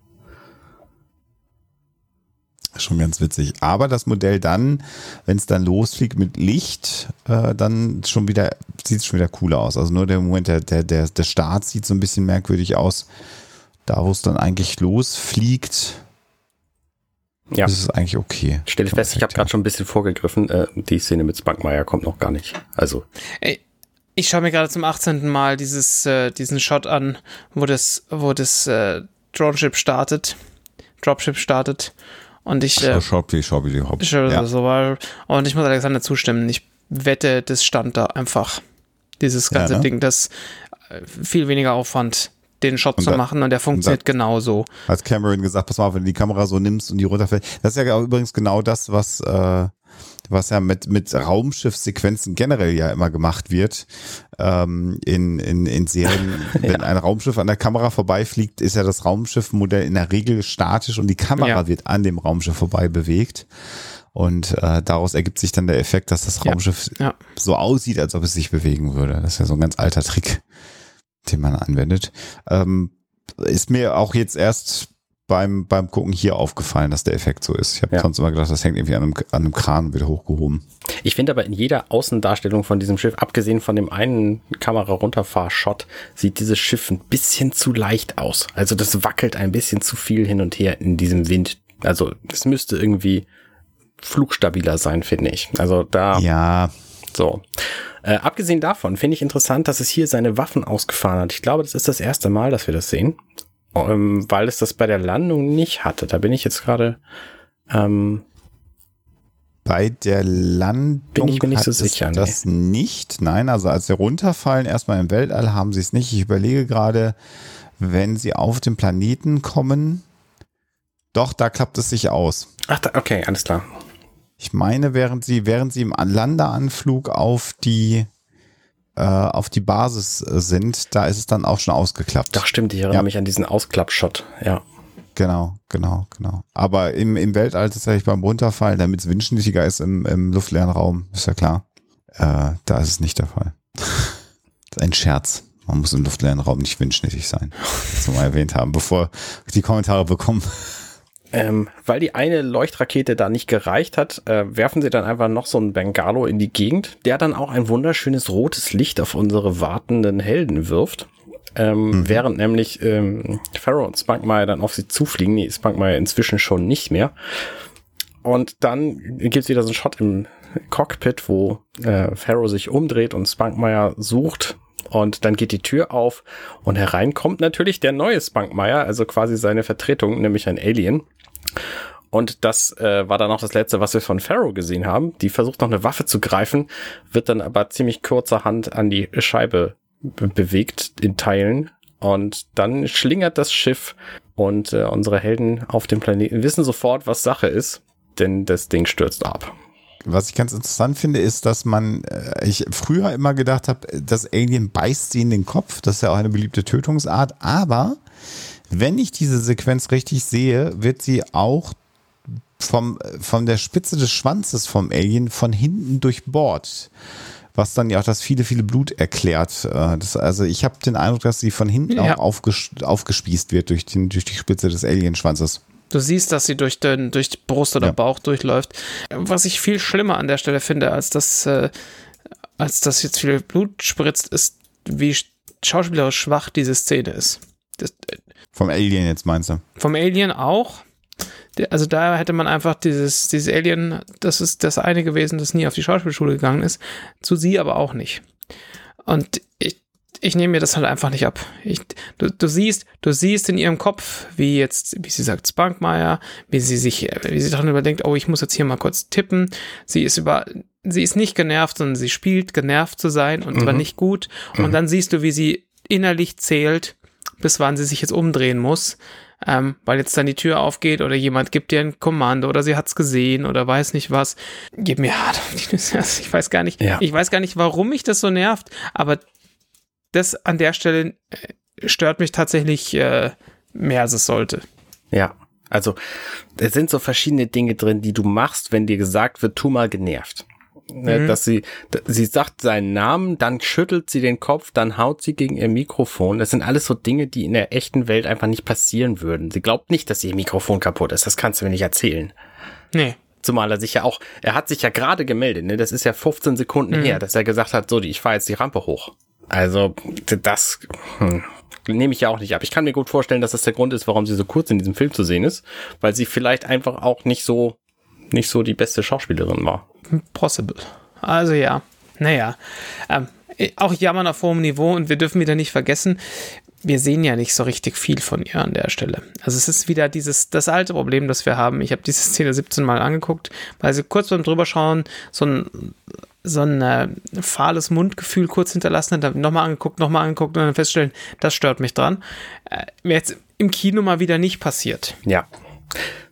Schon ganz witzig. Aber das Modell dann, wenn es dann losfliegt mit Licht, äh, dann schon wieder, sieht es schon wieder cooler aus. Also nur der Moment, der, der, der, der Start sieht so ein bisschen merkwürdig aus. Da, wo es dann eigentlich losfliegt, Ja. ist es eigentlich okay. Stell ich fest, ich habe gerade schon ein bisschen vorgegriffen. Äh, die Szene mit Spunkmeyer kommt noch gar nicht. Also, Ey, ich schaue mir gerade zum 18. Mal dieses, äh, diesen Shot an, wo das, wo das äh, Droneship startet, Dropship startet. Und ich, ja. äh, Schobby, Schobby, Hopp. ich Ja. so war, und ich muss Alexander zustimmen. Ich wette, das stand da einfach. Dieses Ja, ganze ne? Ding, das äh, viel weniger Aufwand, den Shot Und zu da- machen und der funktioniert genauso. Hat Cameron gesagt, pass mal, auf, wenn du die Kamera so nimmst und die runterfällt. Das ist ja übrigens genau das, was, äh, was ja mit, mit Raumschiffsequenzen generell ja immer gemacht wird. Ähm, in, in, in Serien, wenn ein Raumschiff an der Kamera vorbeifliegt, ist ja das Raumschiffmodell in der Regel statisch und die Kamera Ja. wird an dem Raumschiff vorbei bewegt. Und äh, daraus ergibt sich dann der Effekt, dass das. Raumschiff Ja. so aussieht, als ob es sich bewegen würde. Das ist ja so ein ganz alter Trick, den man anwendet. Ähm, ist mir auch jetzt erst beim, beim Gucken hier aufgefallen, dass der Effekt so ist. Ich habe Ja. sonst immer gedacht, das hängt irgendwie an einem, an einem Kran wird hochgehoben. ich finde aber in jeder Außendarstellung von diesem Schiff, abgesehen von dem einen Kamera-Runterfahr-Shot, sieht dieses Schiff ein bisschen zu leicht aus. Also das wackelt ein bisschen zu viel hin und her in diesem Wind. Also es müsste irgendwie flugstabiler sein, finde ich. Also da Ja, So. Äh, abgesehen davon finde ich interessant, dass es hier seine Waffen ausgefahren hat. Ich glaube, das ist das erste Mal, dass wir das sehen. Ähm, weil es das bei der Landung nicht hatte. Da bin ich jetzt gerade. Ähm, bei der Landung Bin ich mir nicht so es sicher, nee. das nicht. Nein, also als sie runterfallen, erstmal im Weltall, haben sie es nicht. Ich überlege gerade, wenn sie auf den Planeten kommen, doch, da klappt es sich aus. ach, da, okay, alles klar. Ich meine, während sie, während sie im Landeanflug auf die, äh, auf die Basis äh, sind, da ist es dann auch schon ausgeklappt. Doch, stimmt, ich erinnere Ja. mich an diesen Ausklappshot. Ja. Genau, genau, genau. Aber im, im Weltall tatsächlich beim Runterfallen, damit es windschnittiger ist im, im luftleeren Raum, ist ja klar. Äh, da ist es nicht der Fall. ein Scherz. Man muss im luftleeren Raum nicht windschnittig sein. Das wir mal erwähnt haben, bevor die Kommentare bekommen. Ähm, weil die eine Leuchtrakete da nicht gereicht hat, äh, werfen sie dann einfach noch so einen Bengalo in die Gegend, der dann auch ein wunderschönes rotes Licht auf unsere wartenden Helden wirft. Ähm, Während nämlich ähm, Pharaoh und Spunkmeyer dann auf sie zufliegen. Nee, Spunkmeyer inzwischen schon nicht mehr. Und dann gibt's wieder so einen Shot im Cockpit, wo äh, Pharaoh sich umdreht und Spunkmeyer sucht. Und dann geht die Tür auf und herein kommt natürlich der neue Spunkmeyer, also quasi seine Vertretung, nämlich ein Alien. Und das äh, war dann auch das letzte, was wir von Pharaoh gesehen haben. Die versucht noch eine Waffe zu greifen, wird dann aber ziemlich kurzerhand an die Scheibe be bewegt in Teilen. Und dann schlingert das Schiff und äh, unsere Helden auf dem Planeten wissen sofort, was Sache ist, denn das Ding stürzt ab. Was ich ganz interessant finde, ist, dass man, äh, ich früher immer gedacht habe, das Alien beißt sie in den Kopf. Das ist ja auch eine beliebte Tötungsart. Aber wenn ich diese Sequenz richtig sehe, wird sie auch vom, von der Spitze des Schwanzes vom Alien von hinten durchbohrt. Was dann ja auch das viele, viele Blut erklärt. Äh, Das, also ich habe den Eindruck, dass sie von hinten Ja. auch aufges aufgespießt wird durch, den, durch die Spitze des Alienschwanzes. Du siehst, dass sie durch den durch die Brust oder Ja. Bauch durchläuft. Was ich viel schlimmer an der Stelle finde, als das, äh, als dass jetzt viel Blut spritzt, ist, wie schauspielerisch schwach diese Szene ist. Das, äh, Vom Alien jetzt meinst du? vom Alien auch. Also da hätte man einfach dieses, dieses Alien, das ist das eine gewesen, das nie auf die Schauspielschule gegangen ist, zu sie aber auch nicht. Und ich, ich nehme mir das halt einfach nicht ab. Ich, du, du siehst, du siehst in ihrem Kopf, wie jetzt, wie sie sagt, Spunkmeyer, wie sie sich, wie sie daran überdenkt, oh, ich muss jetzt hier mal kurz tippen. Sie ist über, sie ist nicht genervt, sondern sie spielt genervt zu sein und zwar nicht gut. Und dann siehst du, wie sie innerlich zählt, bis wann sie sich jetzt umdrehen muss, ähm, weil jetzt dann die Tür aufgeht oder jemand gibt ihr ein Kommando oder sie hat's gesehen oder weiß nicht was. Gib mir hart auf die Nüsse. Also ich weiß gar nicht, Ja. ich weiß gar nicht, warum mich das so nervt, aber das an der Stelle äh, stört mich tatsächlich äh, mehr als es sollte. Ja. Also, es sind so verschiedene Dinge drin, die du machst, wenn dir gesagt wird, tu mal genervt. Ne, Mhm. Dass sie, sie sagt seinen Namen, dann schüttelt sie den Kopf, dann haut sie gegen ihr Mikrofon. Das sind alles so Dinge, die in der echten Welt einfach nicht passieren würden. Sie glaubt nicht, dass ihr Mikrofon kaputt ist. Das kannst du mir nicht erzählen. Nee. Zumal er sich ja auch, er hat sich ja gerade gemeldet, ne? Das ist ja 15 Sekunden Mhm. her, dass er gesagt hat, so, ich fahre jetzt die Rampe hoch. Also, das hm, nehme ich ja auch nicht ab. Ich kann mir gut vorstellen, dass das der Grund ist, warum sie so kurz in diesem Film zu sehen ist, weil sie vielleicht einfach auch nicht so, nicht so die beste Schauspielerin war. Possible. Also ja, naja. Ähm, auch jammern auf hohem Niveau und wir dürfen wieder nicht vergessen, wir sehen ja nicht so richtig viel von ihr an der Stelle. Also es ist wieder dieses, das alte Problem, das wir haben. Ich habe diese Szene 17 Mal angeguckt, weil sie kurz beim drüberschauen so ein, so ein äh, fahles Mundgefühl kurz hinterlassen hat, dann nochmal angeguckt, nochmal angeguckt und dann feststellen, das stört mich dran. Äh, mir jetzt im Kino mal wieder nicht passiert. Ja.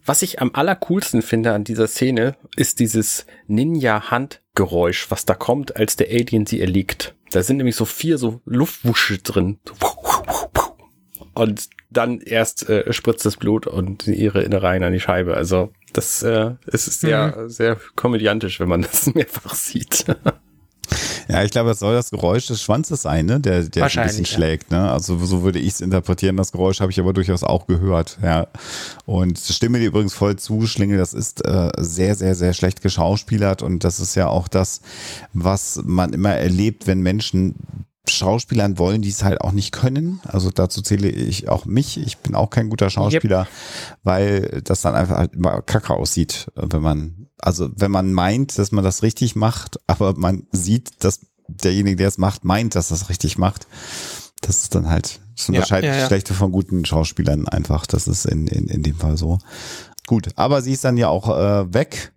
Was ich am allercoolsten finde an dieser Szene, ist dieses Ninja-Handgeräusch, was da kommt, als der Alien sie erliegt. Da sind nämlich so vier so Luftwusche drin. Und dann erst äh, spritzt das Blut und ihre Innereien an die Scheibe. Also das äh, es ist sehr, sehr komödiantisch, wenn man das mehrfach sieht. Ja, ich glaube, das soll das Geräusch des Schwanzes sein, ne? der, der ein bisschen ja. schlägt. Ne? Also so würde ich es interpretieren. Das Geräusch habe ich aber durchaus auch gehört. Ja. Und stimme dir übrigens voll zu, Schlingel, das ist äh, sehr, sehr, sehr schlecht geschauspielert. Und das ist ja auch das, was man immer erlebt, wenn Menschen Schauspielern wollen, die es halt auch nicht können. Also dazu zähle ich auch mich. Ich bin auch kein guter Schauspieler, weil das dann einfach halt immer kacke aussieht, wenn man, also wenn man meint, dass man das richtig macht, aber man sieht, dass derjenige, der es macht, meint, dass das richtig macht. Das ist dann halt, das unterscheidet ja, ja. schlechte von guten Schauspielern einfach. Das ist in, in, in dem Fall so. Gut, aber sie ist dann ja auch äh, weg.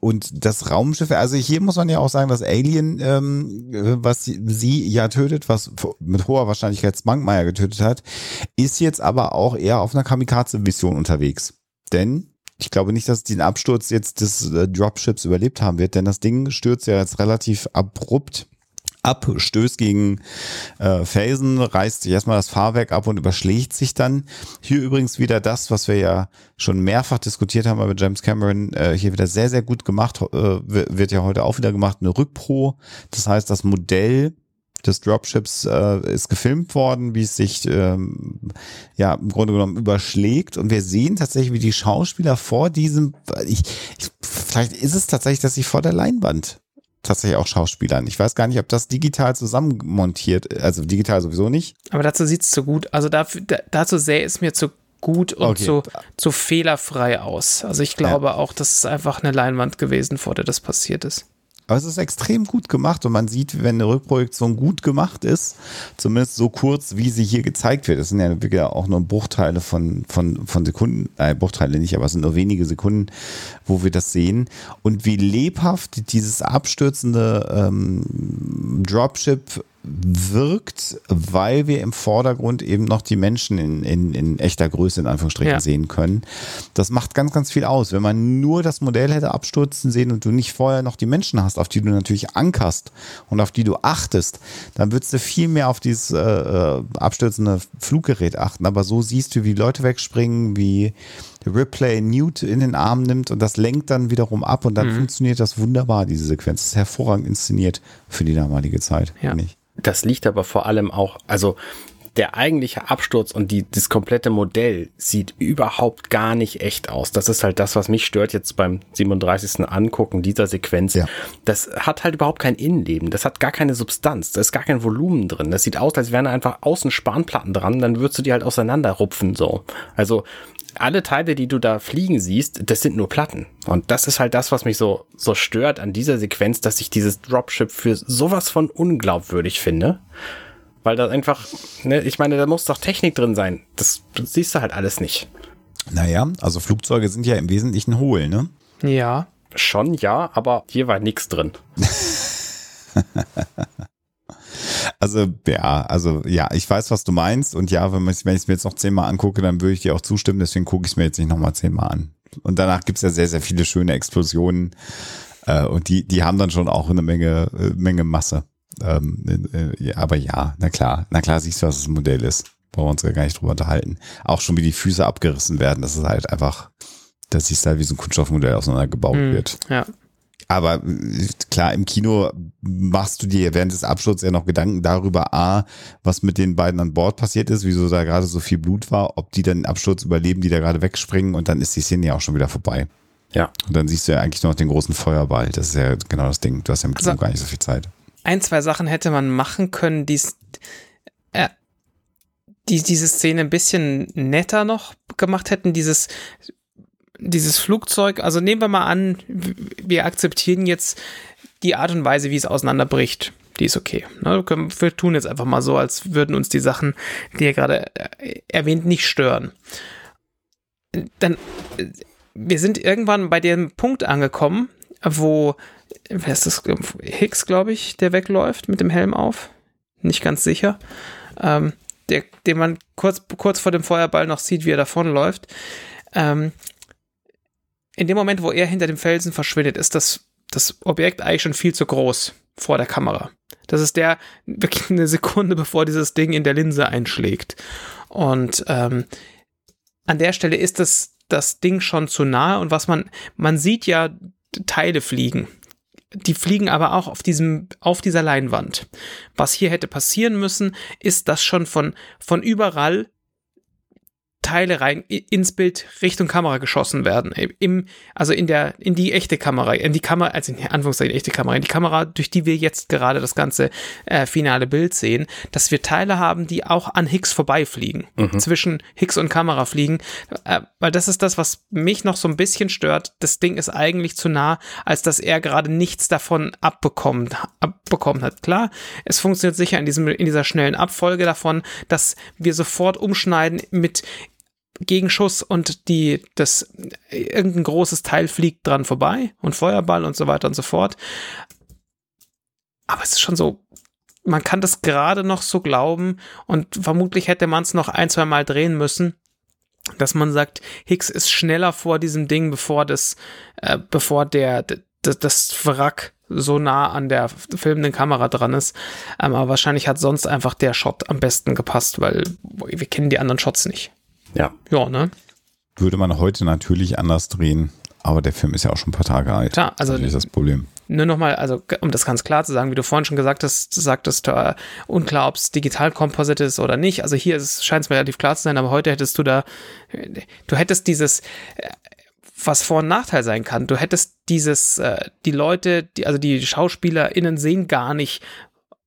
Und das Raumschiff, also hier muss man ja auch sagen, das Alien, ähm, äh, was sie, ja tötet, was mit hoher Wahrscheinlichkeit Spankmeier getötet hat, ist jetzt aber auch eher auf einer Kamikaze-Mission unterwegs. Denn ich glaube nicht, dass den Absturz jetzt des äh, Dropships überlebt haben wird, denn das Ding stürzt ja jetzt relativ abrupt ab, stößt gegen äh, Felsen, reißt sich erstmal das Fahrwerk ab und überschlägt sich dann. Hier übrigens wieder das, was wir ja schon mehrfach diskutiert haben, aber James Cameron äh, hier wieder sehr, sehr gut gemacht, äh, wird ja heute auch wieder gemacht, eine Rückpro. Das heißt, das Modell des Dropships äh, ist gefilmt worden, wie es sich ähm, ja im Grunde genommen überschlägt und wir sehen tatsächlich, wie die Schauspieler vor diesem, ich, ich, vielleicht ist es tatsächlich, dass sie vor der Leinwand tatsächlich auch Schauspielern. Ich weiß gar nicht, ob das digital zusammenmontiert, also digital sowieso nicht. Aber dazu sieht es zu gut, also dafür, da, dazu sähe es mir zu gut und Okay. zu, zu fehlerfrei aus. Also ich glaube auch, das ist einfach eine Leinwand gewesen, vor der das passiert ist. Aber es ist extrem gut gemacht und man sieht, wenn eine Rückprojektion gut gemacht ist, zumindest so kurz, wie sie hier gezeigt wird. Es sind ja wirklich auch nur Bruchteile von, von, von Sekunden, äh, Bruchteile nicht, aber es sind nur wenige Sekunden, wo wir das sehen. Und wie lebhaft dieses abstürzende ähm, Dropship wirkt, weil wir im Vordergrund eben noch die Menschen in, in, in echter Größe in Anführungsstrichen Ja. sehen können. Das macht ganz, ganz viel aus. Wenn man nur das Modell hätte abstürzen sehen und du nicht vorher noch die Menschen hast, auf die du natürlich ankerst und auf die du achtest, dann würdest du viel mehr auf dieses äh, äh, abstürzende Fluggerät achten. Aber so siehst du, wie Leute wegspringen, wie Ripley Newt in den Arm nimmt und das lenkt dann wiederum ab und dann funktioniert das wunderbar, diese Sequenz. Das ist hervorragend inszeniert für die damalige Zeit, Ja. ich. Das liegt aber vor allem auch, also der eigentliche Absturz und die, das komplette Modell sieht überhaupt gar nicht echt aus. Das ist halt das, was mich stört jetzt beim 37. Angucken dieser Sequenz. Ja. Das hat halt überhaupt kein Innenleben. Das hat gar keine Substanz. Da ist gar kein Volumen drin. Das sieht aus, als wären da einfach außen Spanplatten dran. Dann würdest du die halt auseinanderrupfen, so. Also, alle Teile, die du da fliegen siehst, das sind nur Platten. Und das ist halt das, was mich so, so stört an dieser Sequenz, dass ich dieses Dropship für sowas von unglaubwürdig finde. Weil da einfach, ne, ich meine, da muss doch Technik drin sein. Das, das siehst du halt alles nicht. Naja, also Flugzeuge sind ja im Wesentlichen hohl, ne? Ja, Schon ja, aber hier war nichts drin. Also, ja, also, ja, ich weiß, was du meinst. Und ja, wenn, wenn ich es mir jetzt noch zehnmal angucke, dann würde ich dir auch zustimmen. Deswegen gucke ich es mir jetzt nicht nochmal zehnmal an. Und danach gibt es ja sehr, sehr viele schöne Explosionen. Äh, und die, die haben dann schon auch eine Menge, äh, Menge Masse. Ähm, äh, ja, aber ja, na klar, na klar siehst du, was das Modell ist. Brauchen wir uns ja gar nicht drüber unterhalten. Auch schon wie die Füße abgerissen werden, das ist halt einfach, das siehst du halt, wie so ein Kunststoffmodell auseinandergebaut Hm, wird. Ja. Aber äh, klar, im Kino machst du dir während des Absturzes ja noch Gedanken darüber, A, was mit den beiden an Bord passiert ist, wieso da gerade so viel Blut war, ob die dann den Absturz überleben, die da gerade wegspringen und dann ist die Szene ja auch schon wieder vorbei. Ja. Und dann siehst du ja eigentlich nur noch den großen Feuerball. Das ist ja genau das Ding. Du hast ja im Kino Also- gar nicht so viel Zeit. ein, zwei Sachen hätte man machen können, die's, äh, die diese Szene ein bisschen netter noch gemacht hätten. Dieses, dieses Flugzeug, also nehmen wir mal an, wir akzeptieren jetzt die Art und Weise, wie es auseinanderbricht. Die ist okay. Wir tun jetzt einfach mal so, als würden uns die Sachen, die ihr gerade äh, erwähnt, nicht stören. Dann, äh, wir sind irgendwann bei dem Punkt angekommen, wo wer ist das? Hicks, glaube ich, der wegläuft mit dem Helm auf. Nicht ganz sicher. Ähm, der, den man kurz, kurz vor dem Feuerball noch sieht, wie er davonläuft. Ähm, in dem Moment, wo er hinter dem Felsen verschwindet, ist das, das Objekt eigentlich schon viel zu groß vor der Kamera. Das ist der wirklich eine Sekunde, bevor dieses Ding in der Linse einschlägt. Und ähm, an der Stelle ist das, das Ding schon zu nahe und was man, man sieht ja Teile fliegen. Die fliegen aber auch auf diesem, auf dieser Leinwand. Was hier hätte passieren müssen, ist, dass schon von, von überall Teile rein ins Bild Richtung Kamera geschossen werden. Im, also in der, in die echte Kamera, in die Kamera, also in Anführungszeichen echte Kamera, in die Kamera, durch die wir jetzt gerade das ganze äh, finale Bild sehen, dass wir Teile haben, die auch an Hicks vorbeifliegen, zwischen Hicks und Kamera fliegen, äh, weil das ist das, was mich noch so ein bisschen stört. Das Ding ist eigentlich zu nah, als dass er gerade nichts davon abbekommen, abbekommen hat. Klar, es funktioniert sicher in, diesem, in dieser schnellen Abfolge davon, dass wir sofort umschneiden mit Gegenschuss und die, das, irgendein großes Teil fliegt dran vorbei und Feuerball und so weiter und so fort. Aber es ist schon so, man kann das gerade noch so glauben und vermutlich hätte man es noch ein, zwei Mal drehen müssen, dass man sagt, Hicks ist schneller vor diesem Ding, bevor das, äh, bevor der, d- d- das Wrack so nah an der filmenden Kamera dran ist. Ähm, aber wahrscheinlich hat sonst einfach der Shot am besten gepasst, weil wir kennen die anderen Shots nicht. Ja. Ja, ne? Würde man heute natürlich anders drehen, aber der Film ist ja auch schon ein paar Tage alt. Klar, also das ist das Problem. nur nochmal, also um das ganz klar zu sagen, wie du vorhin schon gesagt hast, sagtest, äh, unklar, ob es digital Composite ist oder nicht. Also hier scheint es mir relativ klar zu sein, aber heute hättest du da, du hättest dieses, äh, was Vor- und Nachteil sein kann. Du hättest dieses, äh, die Leute, die, also die SchauspielerInnen sehen gar nicht,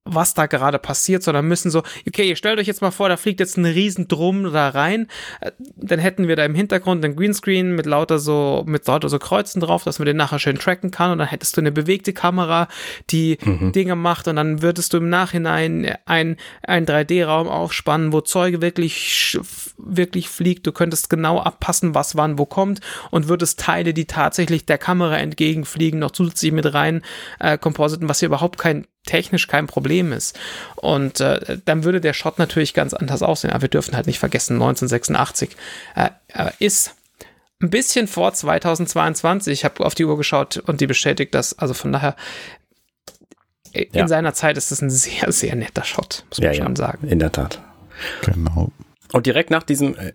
was da gerade passiert, sondern müssen so, okay, ihr stellt euch jetzt mal vor, da fliegt jetzt ein riesen Drum da rein, Äh, dann hätten wir da im Hintergrund einen Greenscreen mit lauter so, mit lauter so Kreuzen drauf, dass man den nachher schön tracken kann. Und dann hättest du eine bewegte Kamera, die Dinge macht. Und dann würdest du im Nachhinein ein, ein 3D-Raum aufspannen, wo Zeuge wirklich, wirklich fliegt, du könntest genau abpassen, was wann wo kommt und würdest Teile, die tatsächlich der Kamera entgegenfliegen, noch zusätzlich mit rein äh, compositen, was hier überhaupt kein technisch kein Problem ist. Und äh, dann würde der Shot natürlich ganz anders aussehen. Aber wir dürfen halt nicht vergessen, 1986 äh, äh, ist ein bisschen vor 2022. Ich habe auf die Uhr geschaut und die bestätigt das. Also von daher, äh, in Ja. seiner Zeit ist es ein sehr, sehr netter Shot, muss man Ja, ja. schon sagen. In der Tat. Genau. Und direkt nach diesem äh,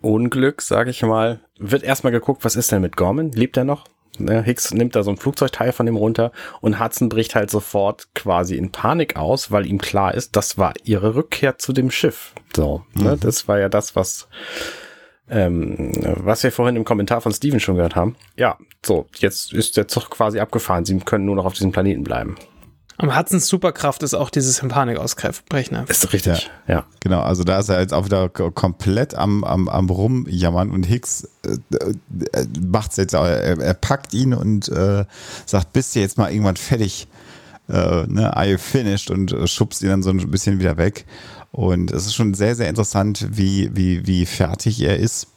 Unglück, sage ich mal, wird erstmal geguckt, was ist denn mit Gorman? Lebt er noch? Ne, Hicks nimmt da so ein Flugzeugteil von ihm runter und Hudson bricht halt sofort quasi in Panik aus, weil ihm klar ist, das war ihre Rückkehr zu dem Schiff. So, ne, das war ja das, was ähm, was wir vorhin im Kommentar von Steven schon gehört haben. Ja, so, jetzt ist der Zug quasi abgefahren. Sie können nur noch auf diesem Planeten bleiben. Am Hudsons Superkraft ist auch dieses in Panik ausbrechen. Ist richtig, ja. Genau, also da ist er jetzt auch wieder komplett am, am, am Rumjammern und Hicks äh, äh, macht's jetzt, auch. er, er packt ihn und äh, sagt, bist du jetzt mal irgendwann fertig, äh, ne, are you finished und äh, schubst ihn dann so ein bisschen wieder weg. Und es ist schon sehr, sehr interessant, wie, wie, wie fertig er ist.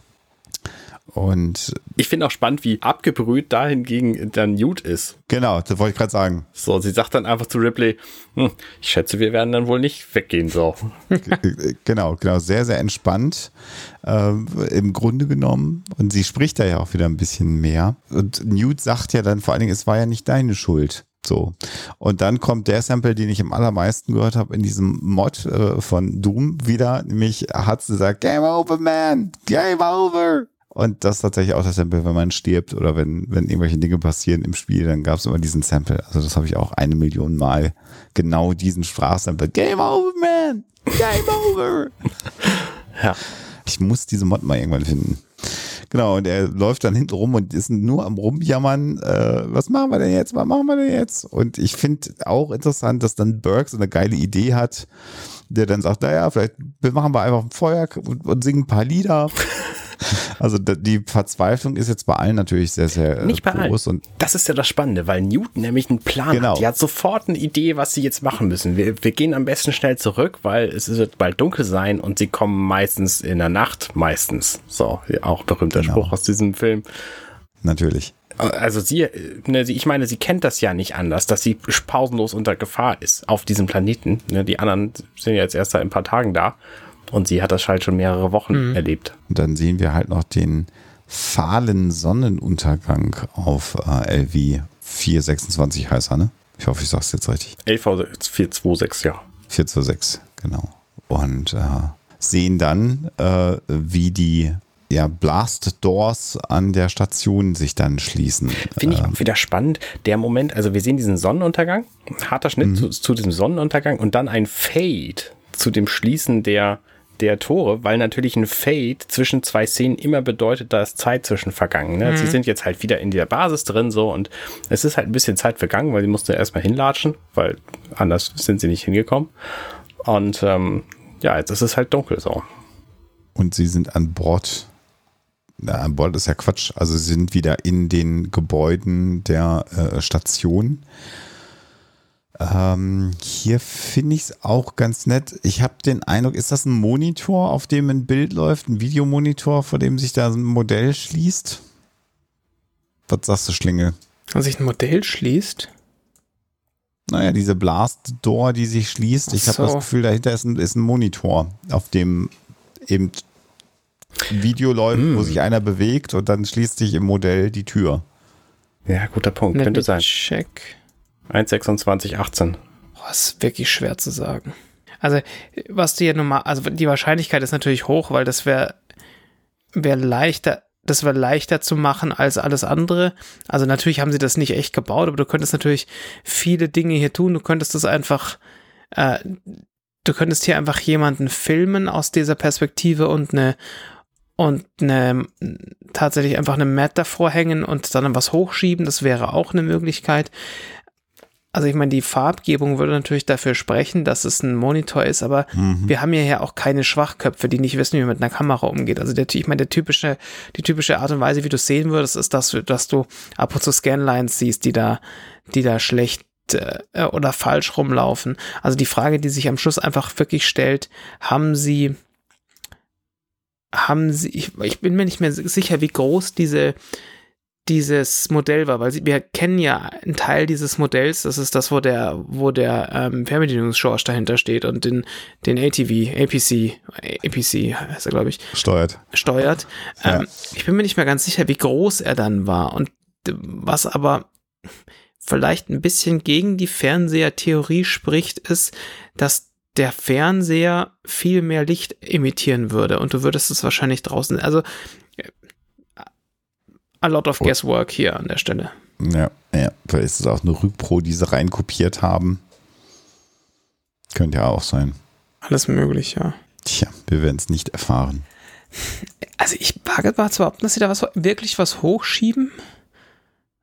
Und Ich finde auch spannend, wie abgebrüht dahingegen dann Newt ist. genau, das wollte ich gerade sagen. So, sie sagt dann einfach zu Ripley, hm, ich schätze, wir werden dann wohl nicht weggehen, so. G- genau, genau, sehr, sehr entspannt äh, im Grunde genommen. Und sie spricht da ja auch wieder ein bisschen mehr. Und Newt sagt ja dann vor allen Dingen, es war ja nicht deine Schuld. So. Und dann kommt der Sample, den ich am allermeisten gehört habe in diesem Mod äh, von Doom wieder, nämlich hat sie gesagt, Game over, man! Game over! Und das ist tatsächlich auch das Sample, wenn man stirbt oder wenn, wenn irgendwelche Dinge passieren im Spiel, dann gab es immer diesen Sample. Also das habe ich auch eine Million Mal genau diesen Sprachsample. Game over, man! Game over! Ja. Ich muss diese Mod mal irgendwann finden. Genau, und er läuft dann hinten rum und ist nur am Rumjammern, äh, was machen wir denn jetzt, was machen wir denn jetzt? Und ich finde auch interessant, dass dann Burke so eine geile Idee hat, der dann sagt, naja, vielleicht machen wir einfach ein Feuer und, und singen ein paar Lieder. Also die Verzweiflung ist jetzt bei allen natürlich sehr, sehr äh, Nicht bei allen. groß und Das ist ja das Spannende, weil Newton nämlich einen Plan Genau. hat. Die hat sofort eine Idee, was sie jetzt machen müssen. Wir, wir gehen am besten schnell zurück, weil es wird bald dunkel sein und sie kommen meistens in der Nacht, meistens. So, auch berühmter Genau. Spruch aus diesem Film. natürlich. Also sie, ne, ich meine, sie kennt das ja nicht anders, dass sie pausenlos unter Gefahr ist auf diesem Planeten. Ne, die anderen sind ja jetzt erst seit ein paar Tagen da und sie hat das halt schon mehrere Wochen erlebt. Und dann sehen wir halt noch den fahlen Sonnenuntergang auf äh, LV 426 heißt er, ne? Ich hoffe, ich sag's jetzt richtig. LV 426, ja. 426, genau. Und äh, sehen dann, äh, wie die ja, Blast Doors an der Station sich dann schließen. Finde ich Ähm, auch wieder spannend. Der Moment, also wir sehen diesen Sonnenuntergang, harter Schnitt Mhm. zu, zu diesem Sonnenuntergang und dann ein Fade zu dem Schließen der, der Tore, weil natürlich ein Fade zwischen zwei Szenen immer bedeutet, da ist Zeit zwischen vergangen. Ne? Sie sind jetzt halt wieder in der Basis drin so und es ist halt ein bisschen Zeit vergangen, weil sie musste erstmal hinlatschen, weil anders sind sie nicht hingekommen. Und ähm, ja, jetzt ist es halt dunkel so. Und sie sind an Bord. Na, an Bord ist ja Quatsch. Also sie sind wieder in den Gebäuden der äh, Station. Ähm, hier finde ich es auch ganz nett. Ich habe den Eindruck, ist das ein Monitor, auf dem ein Bild läuft, ein Videomonitor, vor dem sich da ein Modell schließt? Was sagst du, Schlinge? Wenn sich ein Modell schließt. Naja, diese Blast Door, die sich schließt. Ich habe So. das Gefühl, dahinter ist ein, ist ein Monitor, auf dem eben Video läuft, Mm. wo sich einer bewegt und dann schließt sich im Modell die Tür. Ja, guter Punkt. Könnte sein. Check. 1,26, 18. Boah, ist wirklich schwer zu sagen. Also, was du also die Wahrscheinlichkeit ist natürlich hoch, weil das wäre wär leichter, das wäre leichter zu machen als alles andere. Also natürlich haben sie das nicht echt gebaut, aber du könntest natürlich viele Dinge hier tun. Du könntest das einfach, äh, du könntest hier einfach jemanden filmen aus dieser Perspektive und eine und eine, tatsächlich einfach eine Mat davor hängen und dann was hochschieben. Das wäre auch eine Möglichkeit. Also ich meine, die Farbgebung würde natürlich dafür sprechen, dass es ein Monitor ist, aber wir haben ja hier auch keine Schwachköpfe, die nicht wissen, wie man mit einer Kamera umgeht. Also der, ich meine, der typische, die typische Art und Weise, wie du es sehen würdest, ist, dass, du- dass du ab und zu Scanlines siehst, die da, die da schlecht äh, oder falsch rumlaufen. Also die Frage, die sich am Schluss einfach wirklich stellt, haben sie, haben sie, ich, ich bin mir nicht mehr sicher, wie groß diese, dieses Modell war, weil sie, wir kennen ja einen Teil dieses Modells, das ist das, wo der, wo der ähm, Fernbedienungsschorsch dahinter steht und den, den ATV, APC, APC heißt er, glaube ich, Steuert. steuert. Ja. Ähm, ich bin mir nicht mehr ganz sicher, wie groß er dann war und was aber vielleicht ein bisschen gegen die Fernsehertheorie spricht, ist, dass der Fernseher viel mehr Licht emittieren würde und du würdest es wahrscheinlich draußen, also a lot of guesswork hier an der Stelle. Ja, ja. Vielleicht ist es auch eine Rückpro, die sie reinkopiert haben. Könnte ja auch sein. Alles möglich, ja. Tja, wir werden es nicht erfahren. Also ich wage mal zu behaupten, dass sie da was, wirklich was hochschieben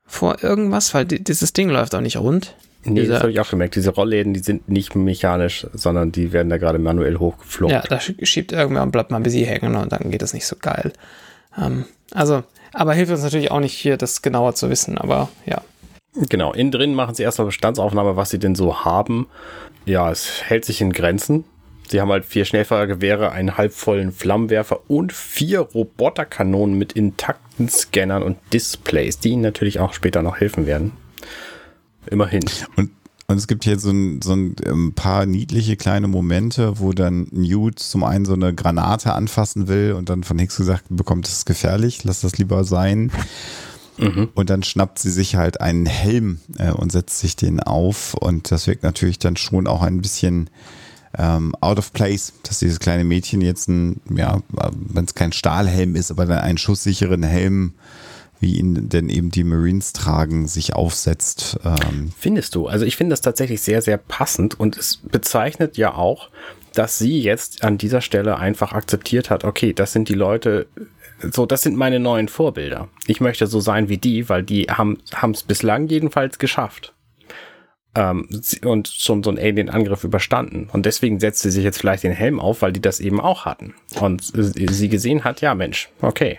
vor irgendwas, weil di- dieses Ding läuft auch nicht rund. Nee, Dieser- das habe ich auch gemerkt. Diese Rollläden, die sind nicht mechanisch, sondern die werden da gerade manuell hochgeflogen. Ja, da sch- schiebt irgendwer und bleibt mal ein bisschen hängen und dann geht das nicht so geil. Ähm, also, aber hilft uns natürlich auch nicht hier, das genauer zu wissen, aber ja. Genau, innen drin machen sie erstmal Bestandsaufnahme, was sie denn so haben. Ja, es hält sich in Grenzen. Sie haben halt vier Schnellfeuergewehre, einen halbvollen Flammenwerfer und vier Roboterkanonen mit intakten Scannern und Displays, die ihnen natürlich auch später noch helfen werden. Immerhin. Und, und es gibt hier so ein, so ein, ein paar niedliche kleine Momente, wo dann Newt zum einen so eine Granate anfassen will und dann von Hicks gesagt bekommt, das ist gefährlich, lass das lieber sein. Mhm. Und dann schnappt sie sich halt einen Helm äh, und setzt sich den auf. Und das wirkt natürlich dann schon auch ein bisschen ähm, out of place, dass dieses kleine Mädchen jetzt ein, ja, wenn es kein Stahlhelm ist, aber dann einen schusssicheren Helm wie ihn denn eben die Marines tragen, sich aufsetzt. Ähm. Findest du? Also ich finde das tatsächlich sehr, sehr passend und es bezeichnet ja auch, dass sie jetzt an dieser Stelle einfach akzeptiert hat, okay, das sind die Leute, so, das sind meine neuen Vorbilder. Ich möchte so sein wie die, weil die haben es bislang jedenfalls geschafft. Ähm, und schon so einen Alien-Angriff überstanden. Und deswegen setzt sie sich jetzt vielleicht den Helm auf, weil die das eben auch hatten. Und sie gesehen hat, ja Mensch, okay.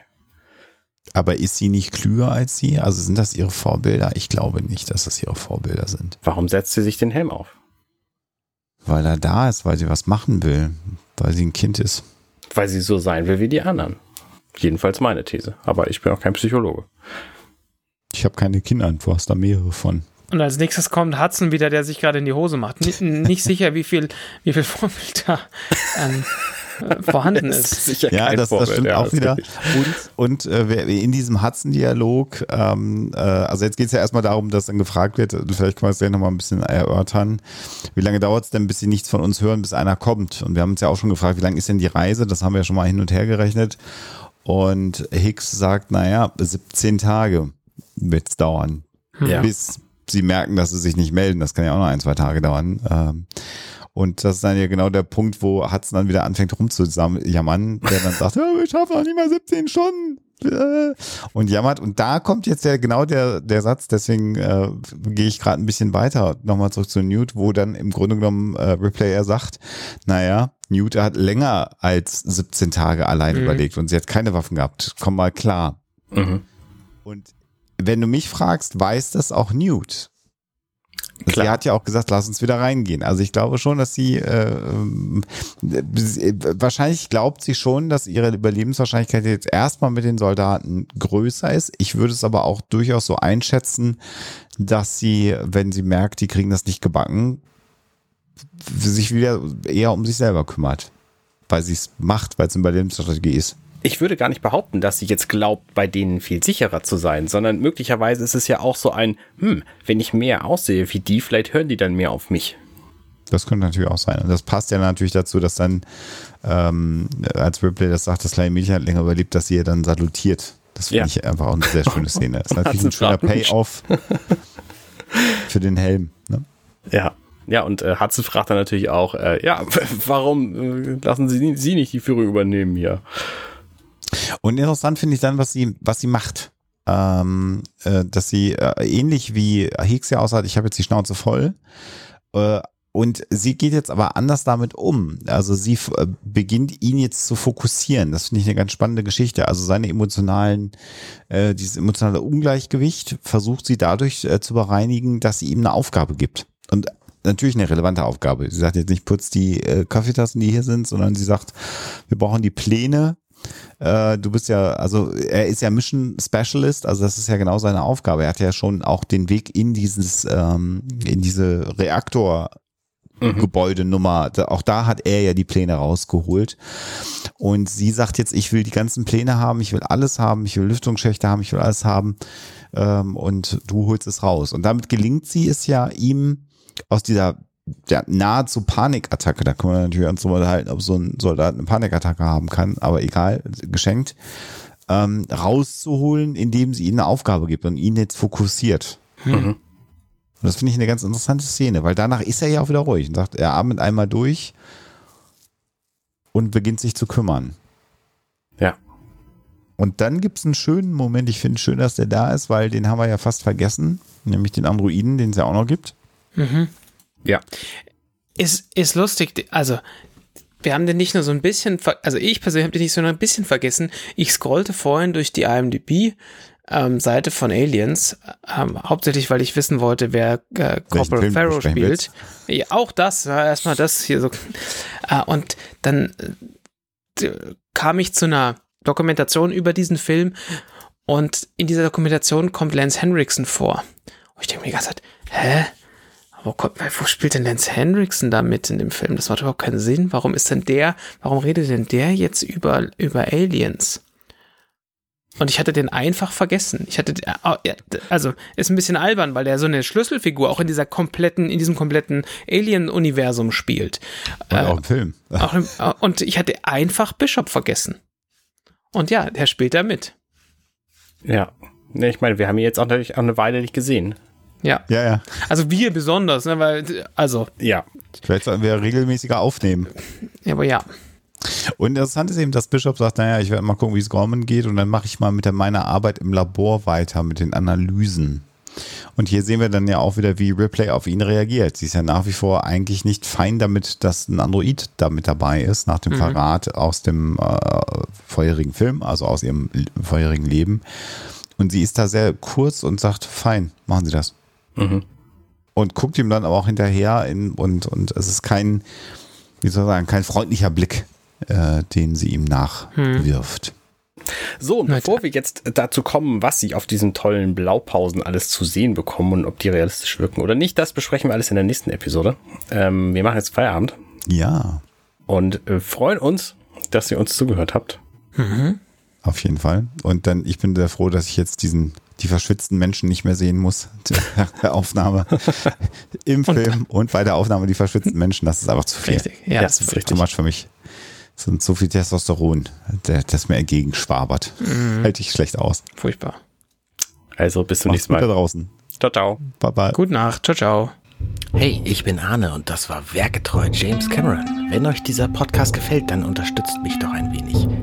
Aber ist sie nicht klüger als sie? Also sind das ihre Vorbilder? Ich glaube nicht, dass das ihre Vorbilder sind. Warum setzt sie sich den Helm auf? Weil er da ist, weil sie was machen will, weil sie ein Kind ist. Weil sie so sein will wie die anderen. Jedenfalls meine These. Aber ich bin auch kein Psychologe. Ich habe keine Kinder, du hast da mehrere von. Und als nächstes kommt Hudson wieder, der sich gerade in die Hose macht. Nicht, nicht sicher, wie viel, wie viel Vorbild da ähm, vorhanden ist. ist sicher ja, das, das stimmt ja, auch wieder. Und, und äh, in diesem Hudson-Dialog, ähm, äh, also jetzt geht es ja erstmal darum, dass dann gefragt wird, vielleicht können wir es gleich nochmal ein bisschen erörtern, wie lange dauert es denn, bis sie nichts von uns hören, bis einer kommt? Und wir haben uns ja auch schon gefragt, wie lange ist denn die Reise? Das haben wir ja schon mal hin und her gerechnet. Und Hicks sagt, naja, 17 Tage wird es dauern, ja. bis sie merken, dass sie sich nicht melden. Das kann ja auch noch ein, zwei Tage dauern. Ähm, und das ist dann ja genau der Punkt, wo Hudson dann wieder anfängt rumzujammern, der dann sagt, ja, ich schaffe noch nicht mal 17 Stunden. Äh, und jammert. Und da kommt jetzt ja genau der, der Satz, deswegen äh, gehe ich gerade ein bisschen weiter, nochmal zurück zu Newt, wo dann im Grunde genommen äh, Replay er sagt, naja, Newt hat länger als 17 Tage allein mhm. überlegt und sie hat keine Waffen gehabt. Komm mal klar. Mhm. Und wenn du mich fragst, weiß das auch Newt. Klar. Sie hat ja auch gesagt, lass uns wieder reingehen. Also ich glaube schon, dass sie äh, äh, wahrscheinlich glaubt sie schon, dass ihre Überlebenswahrscheinlichkeit jetzt erstmal mit den Soldaten größer ist. Ich würde es aber auch durchaus so einschätzen, dass sie, wenn sie merkt, die kriegen das nicht gebacken, sich wieder eher um sich selber kümmert. Weil sie es macht, weil es eine Überlebensstrategie ist ich würde gar nicht behaupten, dass sie jetzt glaubt, bei denen viel sicherer zu sein, sondern möglicherweise ist es ja auch so ein, hm, wenn ich mehr aussehe wie die, vielleicht hören die dann mehr auf mich. Das könnte natürlich auch sein. Und das passt ja natürlich dazu, dass dann, ähm, als Ripley das sagt, das kleine Mädchen hat länger überlebt, dass sie ihr dann salutiert. Das finde ja. ich einfach auch eine sehr schöne Szene. Das ist natürlich ein schöner Payoff für den Helm. Ne? Ja. Ja, und äh, Hudson fragt dann natürlich auch, äh, ja, warum äh, lassen Sie, Sie nicht die Führung übernehmen hier? Und interessant finde ich dann, was sie, was sie macht. Ähm, äh, dass sie äh, ähnlich wie Hicks ja aussagt, ich habe jetzt die Schnauze voll. Äh, und sie geht jetzt aber anders damit um. Also sie äh, beginnt ihn jetzt zu fokussieren. Das finde ich eine ganz spannende Geschichte. Also seine emotionalen, äh, dieses emotionale Ungleichgewicht versucht sie dadurch äh, zu bereinigen, dass sie ihm eine Aufgabe gibt. Und natürlich eine relevante Aufgabe. Sie sagt jetzt nicht, putz die äh, Kaffeetassen, die hier sind, sondern sie sagt, wir brauchen die Pläne äh, du bist ja, also er ist ja Mission Specialist, also das ist ja genau seine Aufgabe. Er hat ja schon auch den Weg in dieses, ähm, in diese Reaktor mhm. Gebäudenummer. Auch da hat er ja die Pläne rausgeholt. Und sie sagt jetzt, ich will die ganzen Pläne haben, ich will alles haben, ich will Lüftungsschächte haben, ich will alles haben. Ähm, und du holst es raus. Und damit gelingt sie es ja ihm aus dieser ja, nahezu Panikattacke. Da können wir natürlich uns drüber unterhalten, ob so ein Soldat eine Panikattacke haben kann, aber egal, geschenkt, ähm, rauszuholen, indem sie ihnen eine Aufgabe gibt und ihn jetzt fokussiert. Mhm. Und das finde ich eine ganz interessante Szene, weil danach ist er ja auch wieder ruhig und sagt, er atmet einmal durch und beginnt sich zu kümmern. Ja. Und dann gibt es einen schönen Moment, ich finde es schön, dass der da ist, weil den haben wir ja fast vergessen, nämlich den Androiden, den es ja auch noch gibt. Mhm. Ja. Ist, ist lustig, also wir haben den nicht nur so ein bisschen, also ich persönlich habe den nicht so ein bisschen vergessen. Ich scrollte vorhin durch die IMDb ähm, Seite von Aliens, ähm, hauptsächlich weil ich wissen wollte, wer äh, Corporal Pharaoh spielt. Ja, auch das, ja, erstmal das hier so. Äh, und dann äh, kam ich zu einer Dokumentation über diesen Film und in dieser Dokumentation kommt Lance Henriksen vor. Und ich denke mir die ganze Zeit, hä? Wo, wo spielt denn Lance Henriksen da mit in dem Film? Das macht überhaupt keinen Sinn. Warum ist denn der, warum redet denn der jetzt über, über Aliens? Und ich hatte den einfach vergessen. Ich hatte, äh, also ist ein bisschen albern, weil der so eine Schlüsselfigur auch in dieser kompletten, in diesem kompletten Alien-Universum spielt. Und auch im Film. Auch im, äh, und ich hatte einfach Bishop vergessen. Und ja, der spielt da mit. Ja. Ich meine, wir haben ihn jetzt auch natürlich auch eine Weile nicht gesehen. Ja. Ja, ja. Also wir besonders, ne, weil, also. Ja. Vielleicht sollten wir regelmäßiger aufnehmen. Ja, aber ja. Und interessant ist eben, dass Bishop sagt, naja, ich werde mal gucken, wie es Gorman geht und dann mache ich mal mit der, meiner Arbeit im Labor weiter, mit den Analysen. Und hier sehen wir dann ja auch wieder, wie Ripley auf ihn reagiert. Sie ist ja nach wie vor eigentlich nicht fein damit, dass ein Android da mit dabei ist, nach dem mhm. Verrat aus dem äh, vorherigen Film, also aus ihrem vorherigen Leben. Und sie ist da sehr kurz und sagt, fein, machen Sie das. Mhm. Und guckt ihm dann aber auch hinterher in, und, und es ist kein, wie soll ich sagen, kein freundlicher Blick, äh, den sie ihm nachwirft. Hm. So, und bevor wir jetzt dazu kommen, was sie auf diesen tollen Blaupausen alles zu sehen bekommen und ob die realistisch wirken oder nicht, das besprechen wir alles in der nächsten Episode. Ähm, wir machen jetzt Feierabend. Ja. Und äh, freuen uns, dass ihr uns zugehört habt. Mhm. Auf jeden Fall. Und dann, ich bin sehr froh, dass ich jetzt diesen die verschwitzten Menschen nicht mehr sehen muss. Der Aufnahme im Film und, und bei der Aufnahme die verschwitzten Menschen, das ist einfach zu viel. Richtig, ja, das, das ist richtig. Too much für mich. Das sind so viel Testosteron, der, das mir entgegenschwabert. Mhm. Hält ich schlecht aus. Furchtbar. Also bis zum nächsten Mal. da draußen. Ciao, ciao. Bye, bye. Gute Nacht. Ciao, ciao. Hey, ich bin Arne und das war Werketreu James Cameron. Wenn euch dieser Podcast gefällt, dann unterstützt mich doch ein wenig.